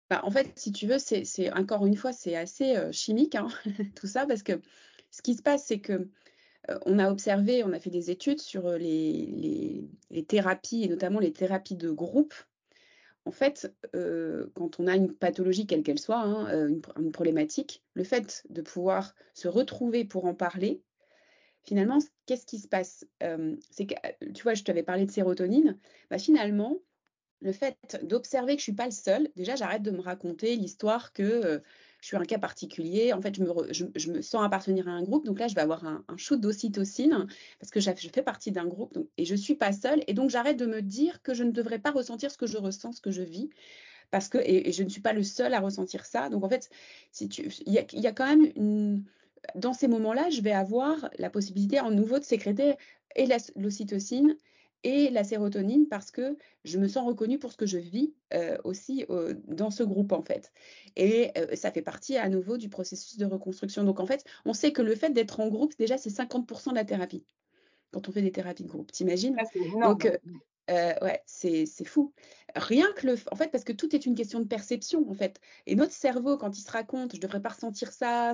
Bah, en fait, si tu veux, c'est encore une fois, c'est assez chimique, hein, tout ça, parce que ce qui se passe, c'est que on a observé, on a fait des études sur les, thérapies, et notamment les thérapies de groupe. En fait, quand on a une pathologie, quelle qu'elle soit, hein, une, problématique, le fait de pouvoir se retrouver pour en parler, finalement, qu'est-ce qui se passe C'est que, tu vois, je t'avais parlé de sérotonine, bah, finalement, le fait d'observer que je suis pas le seul, déjà j'arrête de me raconter l'histoire que euh, je suis un cas particulier. En fait, je me, sens appartenir à un groupe, donc là je vais avoir un, shoot d'ocytocine parce que je fais partie d'un groupe et je suis pas seule. Et donc j'arrête de me dire que je ne devrais pas ressentir ce que je ressens, ce que je vis. Parce que, et, je ne suis pas le seul à ressentir ça. Donc en fait, si tu, il y a, y a quand même une, dans ces moments-là, je vais avoir la possibilité en nouveau de sécréter et l'ocytocine et la sérotonine parce que je me sens reconnue pour ce que je vis euh, aussi euh, dans ce groupe en fait. Et euh, ça fait partie à nouveau du processus de reconstruction. Donc en fait, on sait que le fait d'être en groupe, déjà, c'est 50% de la thérapie quand on fait des thérapies de groupe. T'imagines? Donc, euh, ouais, c'est fou. Rien que le. En fait, parce que tout est une question de perception, en fait. Et notre cerveau, quand il se raconte, je devrais pas ressentir ça,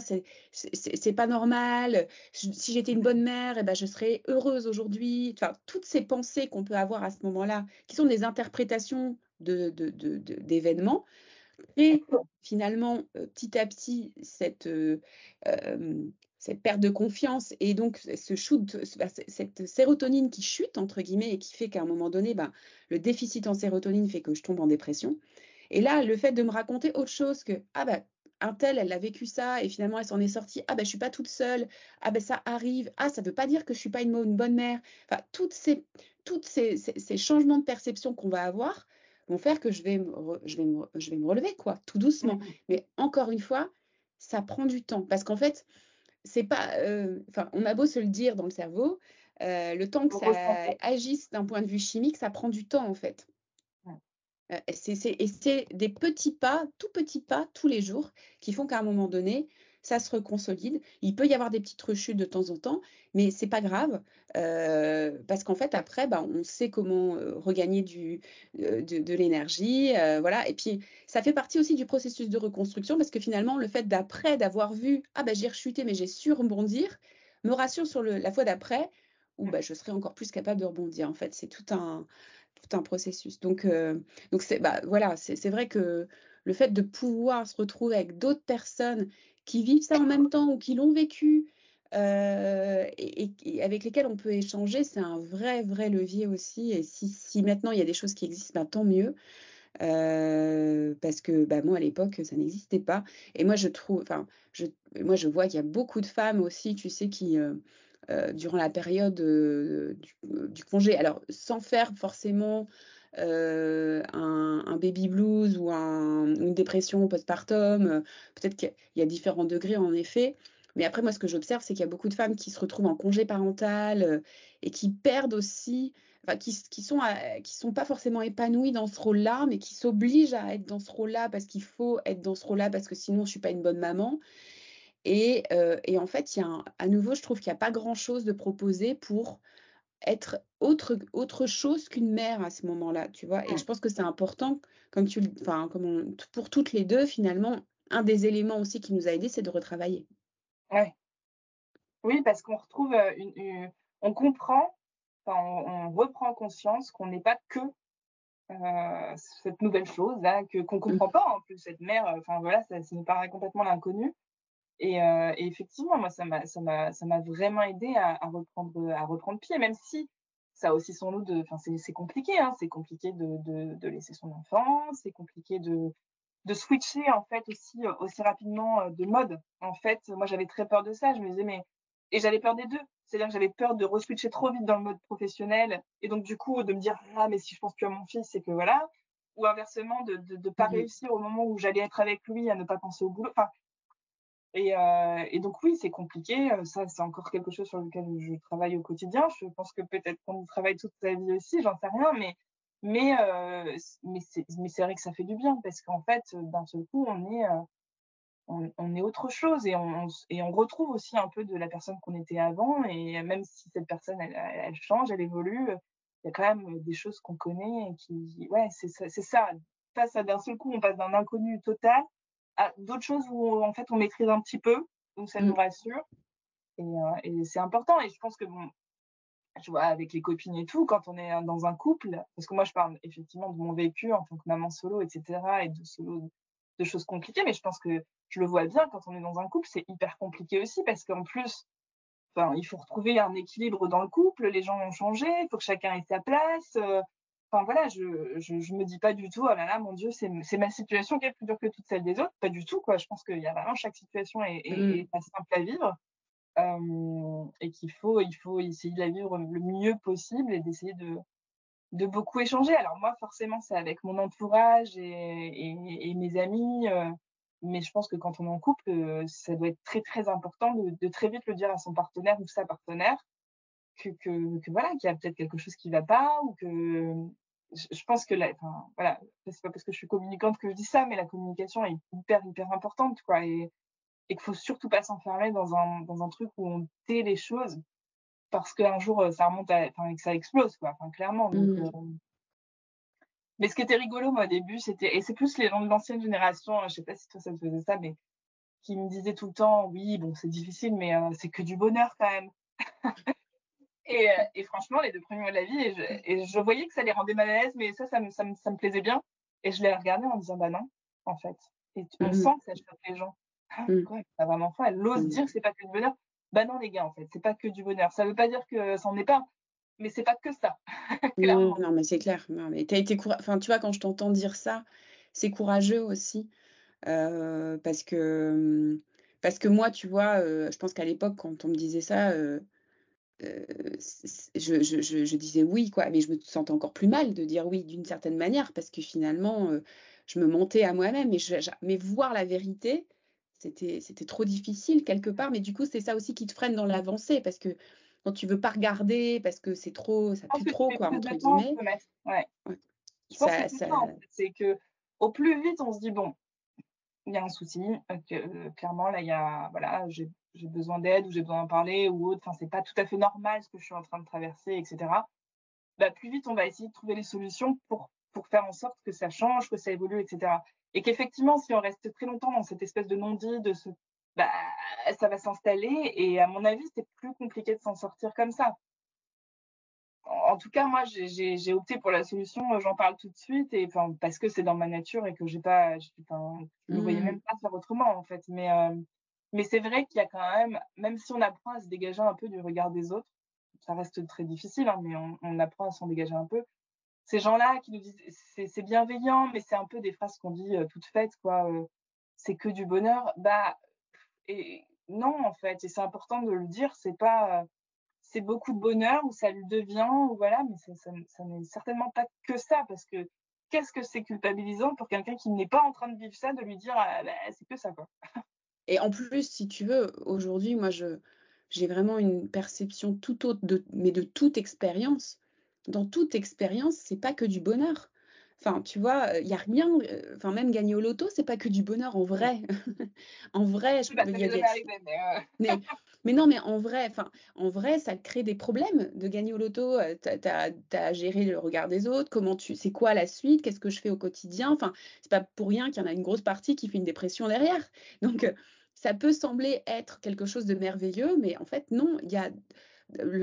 c'est pas normal. Si j'étais une bonne mère, eh ben, je serais heureuse aujourd'hui. Enfin, toutes ces pensées qu'on peut avoir à ce moment-là, qui sont des interprétations d'événements, de, de, et finalement, euh, petit à petit, cette. Euh, cette perte de confiance et donc ce shoot, bah, cette sérotonine qui chute, entre guillemets, et qui fait qu'à un moment donné, bah, le déficit en sérotonine fait que je tombe en dépression. Et là, le fait de me raconter autre chose que, ah bah, un tel, elle a vécu ça et finalement elle s'en est sortie. Ah ben je suis pas toute seule. Ah ben ça arrive. Ah ça veut pas dire que je suis pas une, bonne mère. Enfin toutes ces toutes ces, ces, changements de perception qu'on va avoir vont faire que je vais me, je vais me, je vais me relever quoi, tout doucement. Mmh Mais encore une fois, ça prend du temps parce qu'en fait c'est pas. Euh, enfin, on a beau se le dire dans le cerveau, euh, le temps que ça agisse d'un point de vue chimique, ça prend du temps en fait. Euh, et c'est des petits pas, tout petits pas tous les jours qui font qu'à un moment donné, ça se reconsolide. Il peut y avoir des petites rechutes de temps en temps, mais c'est pas grave euh, parce qu'en fait après, bah, on sait comment euh, regagner euh, de, l'énergie, voilà. Et puis ça fait partie aussi du processus de reconstruction parce que finalement le fait d'après d'avoir vu ah bah j'ai rechuté mais j'ai su rebondir me rassure sur la fois d'après où bah, je serai encore plus capable de rebondir. En fait, c'est tout un tout un processus. Donc donc c'est bah voilà, c'est vrai que le fait de pouvoir se retrouver avec d'autres personnes qui vivent ça en même temps ou qui l'ont vécu euh, et, avec lesquels on peut échanger, c'est un vrai, vrai levier aussi. Et si, maintenant il y a des choses qui existent, bah, tant mieux. Euh, parce que bah, moi à l'époque ça n'existait pas et moi je trouve enfin je moi je vois qu'il y a beaucoup de femmes aussi tu sais qui euh, durant la période du, congé alors sans faire forcément un, un, baby blues ou un, une dépression postpartum. Peut-être qu'il y a différents degrés en effet. Mais après, moi, ce que j'observe, c'est qu'il y a beaucoup de femmes qui se retrouvent en congé parental et qui perdent aussi enfin, qui, qui sont qui sont pas forcément épanouis dans ce rôle-là, mais qui s'obligent à être dans ce rôle-là parce qu'il faut être dans ce rôle-là parce que sinon je suis pas une bonne maman. Et, euh, en fait, y a à nouveau, je trouve qu'il n'y a pas grand-chose de proposé pour être autre, autre chose qu'une mère à ce moment-là, tu vois? Et je pense que c'est important, comme tu, enfin, comme pour toutes les deux, finalement, un des éléments aussi qui nous a aidés, c'est de retravailler. Ouais. Oui, parce qu'on retrouve, euh, une, on comprend on, reprend conscience qu'on n'est pas que euh, cette nouvelle chose là, que qu'on comprend pas en plus cette mère. Enfin voilà, ça, nous paraît complètement l'inconnu. Et, euh, effectivement, moi, ça m'a, ça m'a, ça m'a vraiment aidé à, reprendre, à reprendre pied, même si ça a aussi son lot de, enfin, c'est, compliqué, hein, c'est compliqué de, de, laisser son enfant, c'est compliqué de, de switcher en fait aussi, aussi rapidement de mode. En fait, moi, j'avais très peur de ça. Je me disais, mais et j'avais peur des deux. C'est-à-dire que j'avais peur de re-switcher trop vite dans le mode professionnel et donc du coup de me dire ah mais si je pense plus à mon fils c'est que voilà ou inversement de de, pas mmh réussir au moment où j'allais être avec lui à ne pas penser au boulot. Enfin et, euh, et donc oui c'est compliqué. Ça c'est encore quelque chose sur lequel je travaille au quotidien. Je pense que peut-être qu'on travaille toute sa vie aussi, j'en sais rien, mais mais euh, mais c'est vrai que ça fait du bien parce qu'en fait d'un seul coup on est euh, on, est autre chose et on, et on retrouve aussi un peu de la personne qu'on était avant. Et même si cette personne, elle, change, elle évolue, il y a quand même des choses qu'on connaît et qui, ouais, c'est ça, c'est ça. À d'un seul coup, on passe d'un inconnu total d'autres choses où en fait on maîtrise un petit peu, donc ça nous mmh. rassure. Et, euh, et c'est important. Et je pense que bon, je vois avec les copines et tout, quand on est dans un couple, parce que moi je parle effectivement de mon vécu en tant que maman solo, etc., et de solo, de choses compliquées, mais je pense que je le vois bien quand on est dans un couple, c'est hyper compliqué aussi parce qu'en plus, enfin, il faut retrouver un équilibre dans le couple, les gens ont changé, il faut que chacun ait sa place. Euh, enfin voilà, je, je, me dis pas du tout, oh là là, mon Dieu, c'est ma situation qui est plus dure que toutes celles des autres. Pas du tout, quoi. Je pense qu'il y a vraiment chaque situation est, est, mmh. pas simple à vivre. Euh, et qu'il faut, il faut essayer de la vivre le mieux possible et d'essayer de, de beaucoup échanger. Alors moi, forcément, c'est avec mon entourage et, et, mes amis. Euh, mais je pense que quand on est en couple, euh, ça doit être très très important de, très vite le dire à son partenaire ou sa partenaire que, que, voilà qu'il y a peut-être quelque chose qui va pas ou que je, pense que là, enfin voilà, c'est pas parce que je suis communicante que je dis ça, mais la communication est hyper hyper importante quoi et, et qu'il faut surtout pas s'enfermer dans un dans un truc où on tait les choses parce qu'un jour euh, ça remonte à, enfin que ça explose quoi, enfin clairement. Donc, mmh. euh, mais ce qui était rigolo, moi, au début, c'était, et c'est plus les gens de l'ancienne génération, hein, je sais pas si toi ça te faisait ça, mais qui me disaient tout le temps, oui, bon, c'est difficile, mais euh, c'est que du bonheur quand même. Et, euh, et, franchement, les deux premiers mois de la vie, et je, et je, voyais que ça les rendait mal à l'aise, mais ça, ça me, ça, me, ça me plaisait bien. Et je les regardais en disant, bah non, en fait. Et on mmh sent que ça choque les gens. Ah, mmh. quoi, avoir un enfant, elle ose mmh. dire que c'est pas que du bonheur. Bah non, les gars, en fait, c'est pas que du bonheur. Ça veut pas dire que ça en est pas mais c'est pas que ça. non, non, mais c'est clair. Non, mais as été enfin, tu vois, quand je t'entends dire ça, c'est courageux aussi. Euh, parce que parce que moi, tu vois, euh, je pense qu'à l'époque, quand on me disait ça, euh, je, je, je, disais oui, quoi. Mais je me sentais encore plus mal de dire oui d'une certaine manière, parce que finalement, je me montais à moi-même. Mais, mais voir la vérité, c'était trop difficile quelque part. Mais du coup, c'est ça aussi qui te freine dans l'avancée, parce que quand tu veux pas regarder parce que c'est trop, ça pue trop, quoi, entre guillemets. Ouais. c'est que au plus vite, on se dit bon, il y a un souci, euh, que, euh, clairement là, il y a voilà, j'ai besoin d'aide ou j'ai besoin d'en parler ou autre. Enfin, c'est pas tout à fait normal ce que je suis en train de traverser, etc. Bah, plus vite, on va essayer de trouver les solutions pour pour faire en sorte que ça change, que ça évolue, etc. Et qu'effectivement, si on reste très longtemps dans cette espèce de non-dit, de ce bah, ça va s'installer et à mon avis, c'est plus compliqué de s'en sortir comme ça. En, tout cas, moi, j'ai opté pour la solution, j'en parle tout de suite et enfin parce que c'est dans ma nature et que j'ai pas, je ne voyais mmh. même pas faire autrement en fait. Mais euh, mais c'est vrai qu'il y a quand même, même si on apprend à se dégager un peu du regard des autres, ça reste très difficile, hein, mais on, apprend à s'en dégager un peu. Ces gens-là qui nous disent c'est bienveillant, mais c'est un peu des phrases qu'on dit euh, toutes faites, quoi. Euh, c'est que du bonheur. Bah, et non, en fait, et c'est important de le dire, c'est pas, c'est beaucoup de bonheur ou ça le devient ou voilà, mais ça, n'est certainement pas que ça parce que qu'est-ce que c'est culpabilisant pour quelqu'un qui n'est pas en train de vivre ça de lui dire ah, bah, c'est que ça quoi. Et en plus, si tu veux, aujourd'hui, moi, je, j'ai vraiment une perception tout autre, de, mais de toute expérience. Dans toute expérience, c'est pas que du bonheur. Enfin, tu vois, il y a rien. Enfin, même gagner au loto, c'est pas que du bonheur en vrai. en vrai, je peux y aller. Mais, mais, non, mais en vrai, enfin, en vrai, ça crée des problèmes de gagner au loto. Tu as, à gérer le regard des autres. Comment tu, c'est quoi la suite Qu'est-ce que je fais au quotidien? Enfin, c'est pas pour rien qu'il y en a une grosse partie qui fait une dépression derrière. Donc, ça peut sembler être quelque chose de merveilleux, mais en fait, non, il y a.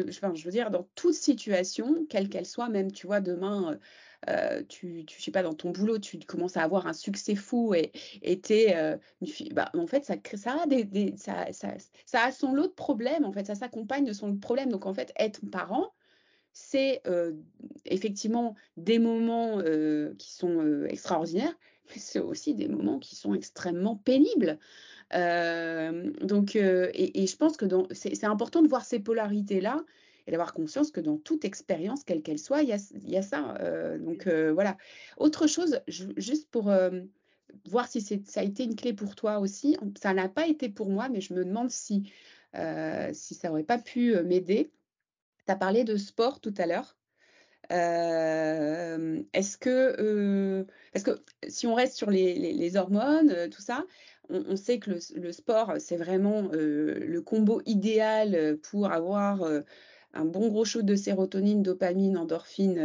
enfin, je veux dire, dans toute situation, quelle qu'elle soit, même, tu vois, demain, euh, tu, tu, sais pas, dans ton boulot, tu commences à avoir un succès fou et tu euh, bah, en fait, ça, ça, a des, ça, ça, ça, a son lot de problèmes, en fait, ça s'accompagne de son problème. Donc, en fait, être parent, c'est euh, effectivement des moments qui sont extraordinaires, mais c'est aussi des moments qui sont extrêmement pénibles. donc, et, et, je pense que c'est important de voir ces polarités-là et d'avoir conscience que dans toute expérience, quelle qu'elle soit, il y a, y a, ça. donc voilà. Autre chose, juste pour voir si ça a été une clé pour toi aussi, ça n'a pas été pour moi, mais je me demande si, si ça n'aurait pas pu m'aider. Tu as parlé de sport tout à l'heure. Est-ce que, parce que si on reste sur les, les, hormones, tout ça, on, sait que le, le sport, c'est vraiment le combo idéal pour avoir un bon gros shoot de sérotonine, dopamine, endorphine,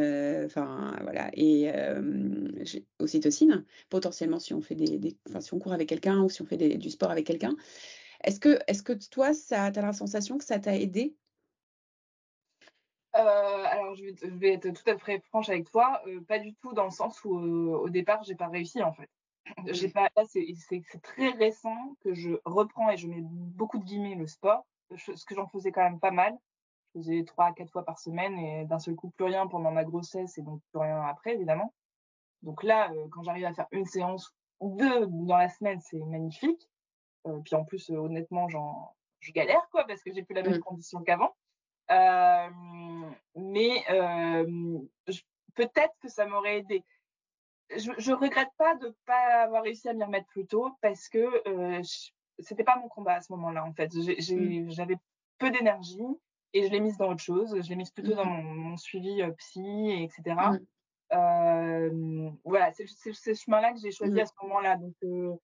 enfin voilà, et ocytocine, potentiellement si on fait des, si on court avec quelqu'un ou si on fait du sport avec quelqu'un. Est-ce que, est que toi, ça, tu as la sensation que ça t'a aidé? Euh, alors, je vais, être tout à fait franche avec toi, euh, pas du tout dans le sens où au départ, j'ai pas réussi en fait. J'ai pas, c'est très récent que je reprends et je mets beaucoup de guillemets le sport, ce que j'en faisais quand même pas mal. Je faisais trois à quatre fois par semaine et d'un seul coup plus rien pendant ma grossesse et donc plus rien après évidemment. Donc là, euh, quand j'arrive à faire une séance ou deux dans la semaine, c'est magnifique. puis en plus, honnêtement, je galère quoi parce que j'ai plus la même condition qu'avant. Euh, mais euh, peut-être que ça m'aurait aidé. Je, je regrette pas de pas avoir réussi à m'y remettre plus tôt parce que euh, c'était pas mon combat à ce moment-là en fait. Mmh. J'avais peu d'énergie et je l'ai mise dans autre chose. Je l'ai mise plutôt dans mmh. mon, suivi psy, etc. Euh, voilà, c'est ce chemin-là que j'ai choisi à ce moment-là. Donc,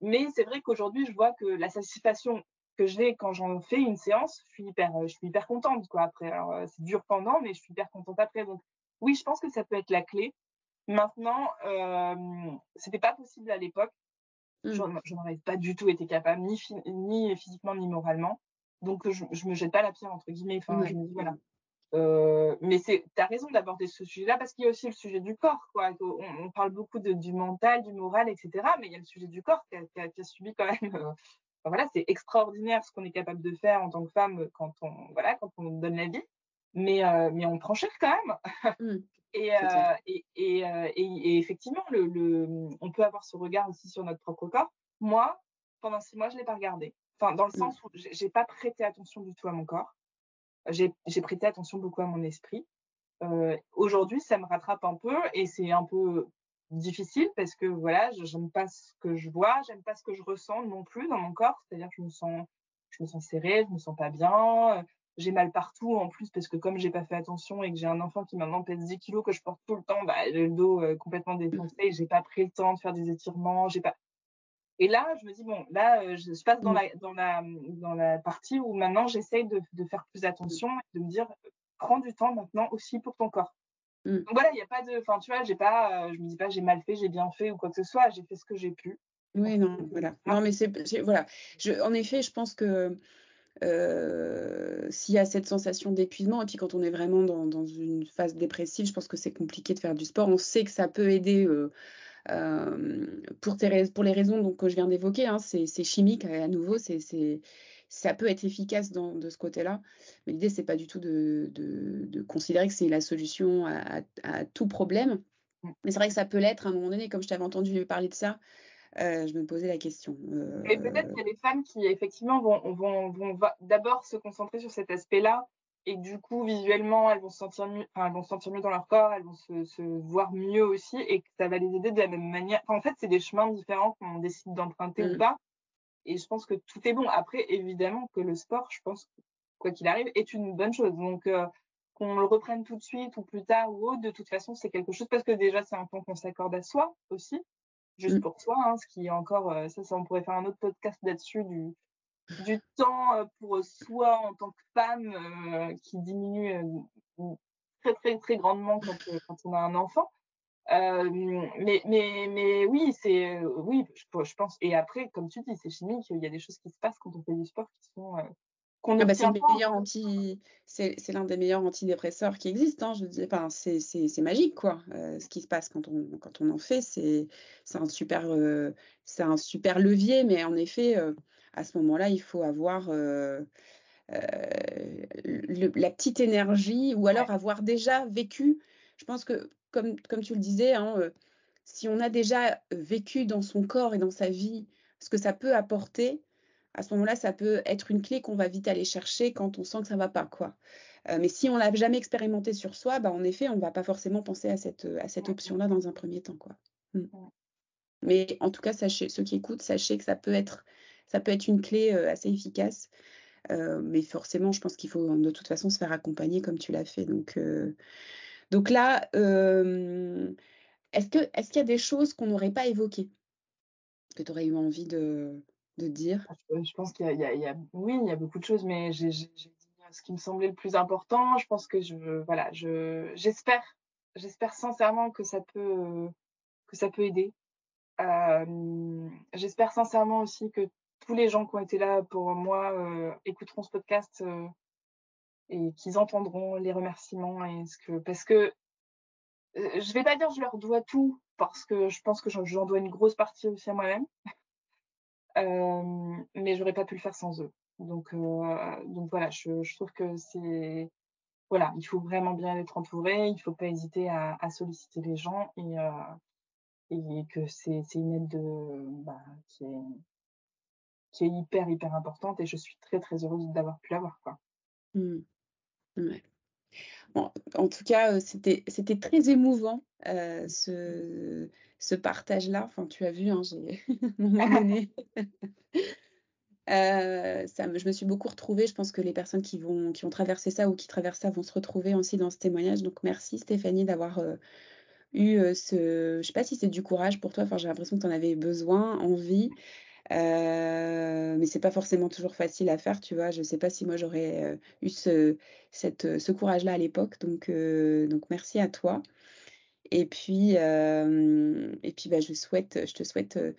mais c'est vrai qu'aujourd'hui, je vois que la satisfaction que j'ai quand j'en fais une séance, je suis hyper, euh, je suis hyper contente quoi après. Alors euh, c'est dur pendant, mais je suis hyper contente après. Donc oui, je pense que ça peut être la clé. Maintenant, euh, c'était pas possible à l'époque. Mmh. Je n'en avais pas du tout été capable, ni, ni physiquement ni moralement. Donc je, je me jette pas la pierre entre guillemets. Enfin, je me dis voilà. Euh, mais c'est, as raison d'aborder ce sujet-là parce qu'il y a aussi le sujet du corps, quoi. On, parle beaucoup de, du mental, du moral, etc. Mais il y a le sujet du corps qui a, qui a, qui a subi quand même voilà, c'est extraordinaire ce qu'on est capable de faire en tant que femme quand on, voilà, quand on donne la vie, mais, euh, mais on prend cher quand même. Mmh. et, euh, et, et, euh, et, et, effectivement, le, le, on peut avoir ce regard aussi sur notre propre corps. Moi, pendant six mois, je l'ai pas regardé. Enfin, dans le mmh. sens où j'ai pas prêté attention du tout à mon corps. J'ai prêté attention beaucoup à mon esprit. Euh, Aujourd'hui, ça me rattrape un peu et c'est un peu difficile parce que voilà, j'aime pas ce que je vois, j'aime pas ce que je ressens non plus dans mon corps, c'est-à-dire que je me sens je me sens serrée, je me sens pas bien, j'ai mal partout en plus parce que comme j'ai pas fait attention et que j'ai un enfant qui maintenant pèse 10 kilos que je porte tout le temps, bah, le dos euh, complètement défoncé, j'ai pas pris le temps de faire des étirements, j'ai pas et là, je me dis bon, là, euh, je, passe dans mmh. la dans la dans la partie où maintenant j'essaye de, de faire plus attention et de me dire prends du temps maintenant aussi pour ton corps. Mmh. Donc voilà, il n'y a pas de. Enfin, tu vois, j'ai pas, euh, je me dis pas j'ai mal fait, j'ai bien fait ou quoi que ce soit, j'ai fait ce que j'ai pu. Oui, non, voilà. Non, mais c'est. Voilà. Je, en effet, je pense que euh, s'il y a cette sensation d'épuisement, et puis quand on est vraiment dans, dans, une phase dépressive, je pense que c'est compliqué de faire du sport. On sait que ça peut aider. Euh, euh pour, pour, les raisons donc, que je viens d'évoquer, hein, c'est chimique à nouveau, c'est ça peut être efficace dans, de ce côté-là. Mais l'idée, c'est pas du tout de, de, considérer que c'est la solution à, à, tout problème. Mais c'est vrai que ça peut l'être à un moment donné, comme je t'avais entendu parler de ça. Euh, je me posais la question. Euh... Et peut-être qu'il y a des femmes qui, effectivement, vont, vont, vont d'abord se concentrer sur cet aspect-là et du coup, visuellement, elles vont se sentir mieux, enfin, elles vont se sentir mieux dans leur corps, elles vont se, se voir mieux aussi, et que ça va les aider de la même manière. Enfin, en fait, c'est des chemins différents qu'on décide d'emprunter ou Mm. pas. Et je pense que tout est bon. Après, évidemment que le sport, je pense, quoi qu'il arrive, est une bonne chose. Donc, euh, qu'on le reprenne tout de suite ou plus tard ou autre, de toute façon, c'est quelque chose parce que déjà, c'est un temps qu'on s'accorde à soi aussi, juste Mm. pour soi, hein, ce qui est encore, euh, ça, ça, on pourrait faire un autre podcast là-dessus, du, du temps euh, pour soi en tant que femme euh, qui diminue euh, très, très, très grandement quand, quand on a un enfant. Euh, mais, mais, mais oui, c'est euh, oui, je, je pense. Et après, comme tu dis, c'est chimique. Il y a des choses qui se passent quand on fait du sport qui sont euh, qu'on Ah bah, c'est anti, l'un des meilleurs antidépresseurs qui existent. Hein, je dis, enfin, c'est magique quoi. Ce qui se passe quand on quand on en fait, c'est c'est un super c'est un super levier. Mais en effet, à ce moment-là, il faut avoir euh, euh, le- la petite énergie ou alors Ouais. avoir déjà vécu. Je pense que comme comme tu le disais, hein, euh, si on a déjà vécu dans son corps et dans sa vie ce que ça peut apporter à ce moment-là, ça peut être une clé qu'on va vite aller chercher quand on sent que ça va pas, quoi. Euh, mais si on l'a jamais expérimenté sur soi, bah, en effet, on va pas forcément penser à cette, à cette option-là dans un premier temps, quoi. Mm. Mm. Mais en tout cas, sachez, ceux qui écoutent, sachez que ça peut être, ça peut être une clé euh, assez efficace. Euh, mais forcément, je pense qu'il faut de toute façon se faire accompagner comme tu l'as fait. Donc, euh, là, est-ce qu'il y a des choses qu'on n'aurait pas évoquées que tu aurais eu envie de, dire? Je, je pense qu'il y a, oui, il y a beaucoup de choses, mais j'ai dit ce qui me semblait le plus important. Je pense que je, voilà, je, j'espère, j'espère sincèrement que ça peut, que ça peut aider. J'espère sincèrement aussi que tous les gens qui ont été là pour moi euh, écouteront ce podcast euh, et qu'ils entendront les remerciements et ce que, parce que euh, je vais pas dire je leur dois tout parce que je pense que j'en dois une grosse partie aussi à moi-même. Euh, mais j'aurais pas pu le faire sans eux. Donc, donc voilà, je, trouve que c'est voilà, il faut vraiment bien être entouré, il faut pas hésiter à, solliciter les gens et, et que c'est c'est une aide de, bah, qui est qui est hyper hyper importante et je suis très très heureuse d'avoir pu l'avoir. Mm. Bon, en tout cas, euh, c'était très émouvant euh, ce, ce partage-là. Enfin, tu as vu, hein, j'ai moment donné. Euh, je me suis beaucoup retrouvée. Je pense que les personnes qui vont, qui ont traversé ça ou qui traversent ça vont se retrouver aussi dans ce témoignage. Donc, merci Stéphanie d'avoir eu ce. Je sais pas si c'est du courage pour toi. Enfin, j'ai l'impression que tu en avais besoin, envie. Euh, mais c'est pas forcément toujours facile à faire, tu vois. Je sais pas si moi j'aurais euh, eu ce, cette, ce courage-là à l'époque. Donc, euh, merci à toi. Et puis, euh, bah, je, te souhaite euh,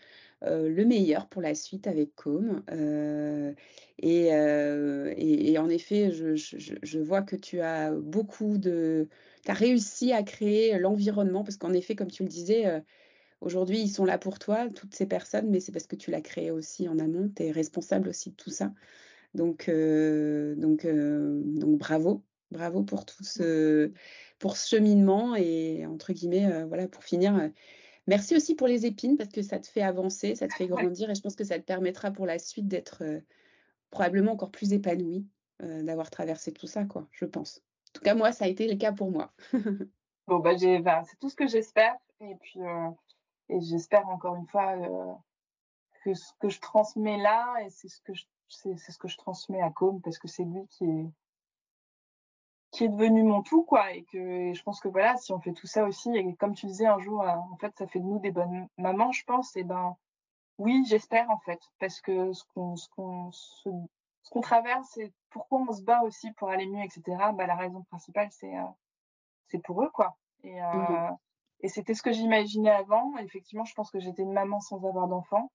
euh, le meilleur pour la suite avec Com. Euh, et, euh, en effet, je, je, vois que tu as beaucoup de... Tu as réussi à créer l'environnement, parce qu'en effet, comme tu le disais, euh, aujourd'hui, ils sont là pour toi, toutes ces personnes, mais c'est parce que tu l'as créé aussi en amont, tu es responsable aussi de tout ça. Donc, euh, donc, euh, donc bravo, bravo pour tout ce, pour ce cheminement et entre guillemets, euh, voilà, pour finir, merci aussi pour les épines parce que ça te fait avancer, ça te fait grandir et je pense que ça te permettra pour la suite d'être probablement encore plus épanoui, d'avoir traversé tout ça, quoi, je pense. En tout cas, moi, ça a été le cas pour moi. Bon bah bah, c'est tout ce que j'espère et puis euh, et j'espère encore une fois euh, que ce que je transmets là et c'est ce que je c'est c'est ce que je transmets à Com parce que c'est lui qui est qui est devenu mon tout quoi. Et que et je pense que voilà si on fait tout ça aussi et comme tu disais un jour euh, en fait ça fait de nous des bonnes mamans je pense et ben oui j'espère en fait. Parce que ce qu'on ce qu'on ce, ce qu'on traverse et pourquoi on se bat aussi pour aller mieux etc bah la raison principale c'est euh, c'est pour eux quoi. Et euh, Mhm. Et c'était ce que j'imaginais avant. Effectivement je pense que j'étais une maman sans avoir d'enfant.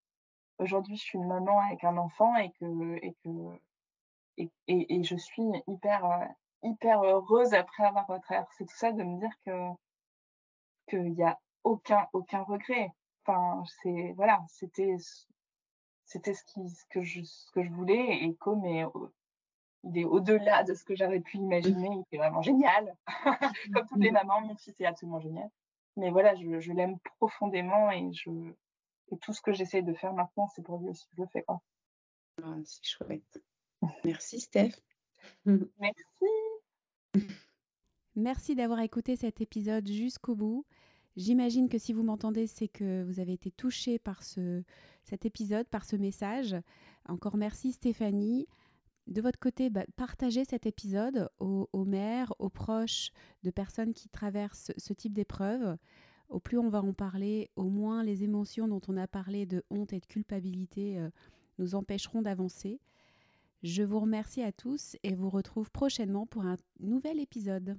Aujourd'hui je suis une maman avec un enfant et que et que et, et, et je suis hyper euh, hyper heureuse après avoir traversé tout ça de me dire que qu'il y a aucun aucun regret. Enfin c'est voilà c'était c'était ce qui ce que je ce que je voulais et comme est il est au-delà de ce que j'aurais pu imaginer il est vraiment génial. Comme toutes les mamans mon fils est absolument génial mais voilà je, je l'aime profondément et je et tout ce que j'essaie de faire maintenant c'est pour lui aussi que je le fais quoi Ah, c'est chouette. Merci, Steph. merci Merci d'avoir écouté cet épisode jusqu'au bout. J'imagine que si vous m'entendez, c'est que vous avez été touché par ce, cet épisode, par ce message. Encore merci Stéphanie. De votre côté, bah, partagez cet épisode aux, aux, mères, aux proches de personnes qui traversent ce type d'épreuve. Au plus on va en parler, au moins les émotions dont on a parlé de honte et de culpabilité euh, nous empêcheront d'avancer. Je vous remercie à tous et vous retrouve prochainement pour un nouvel épisode.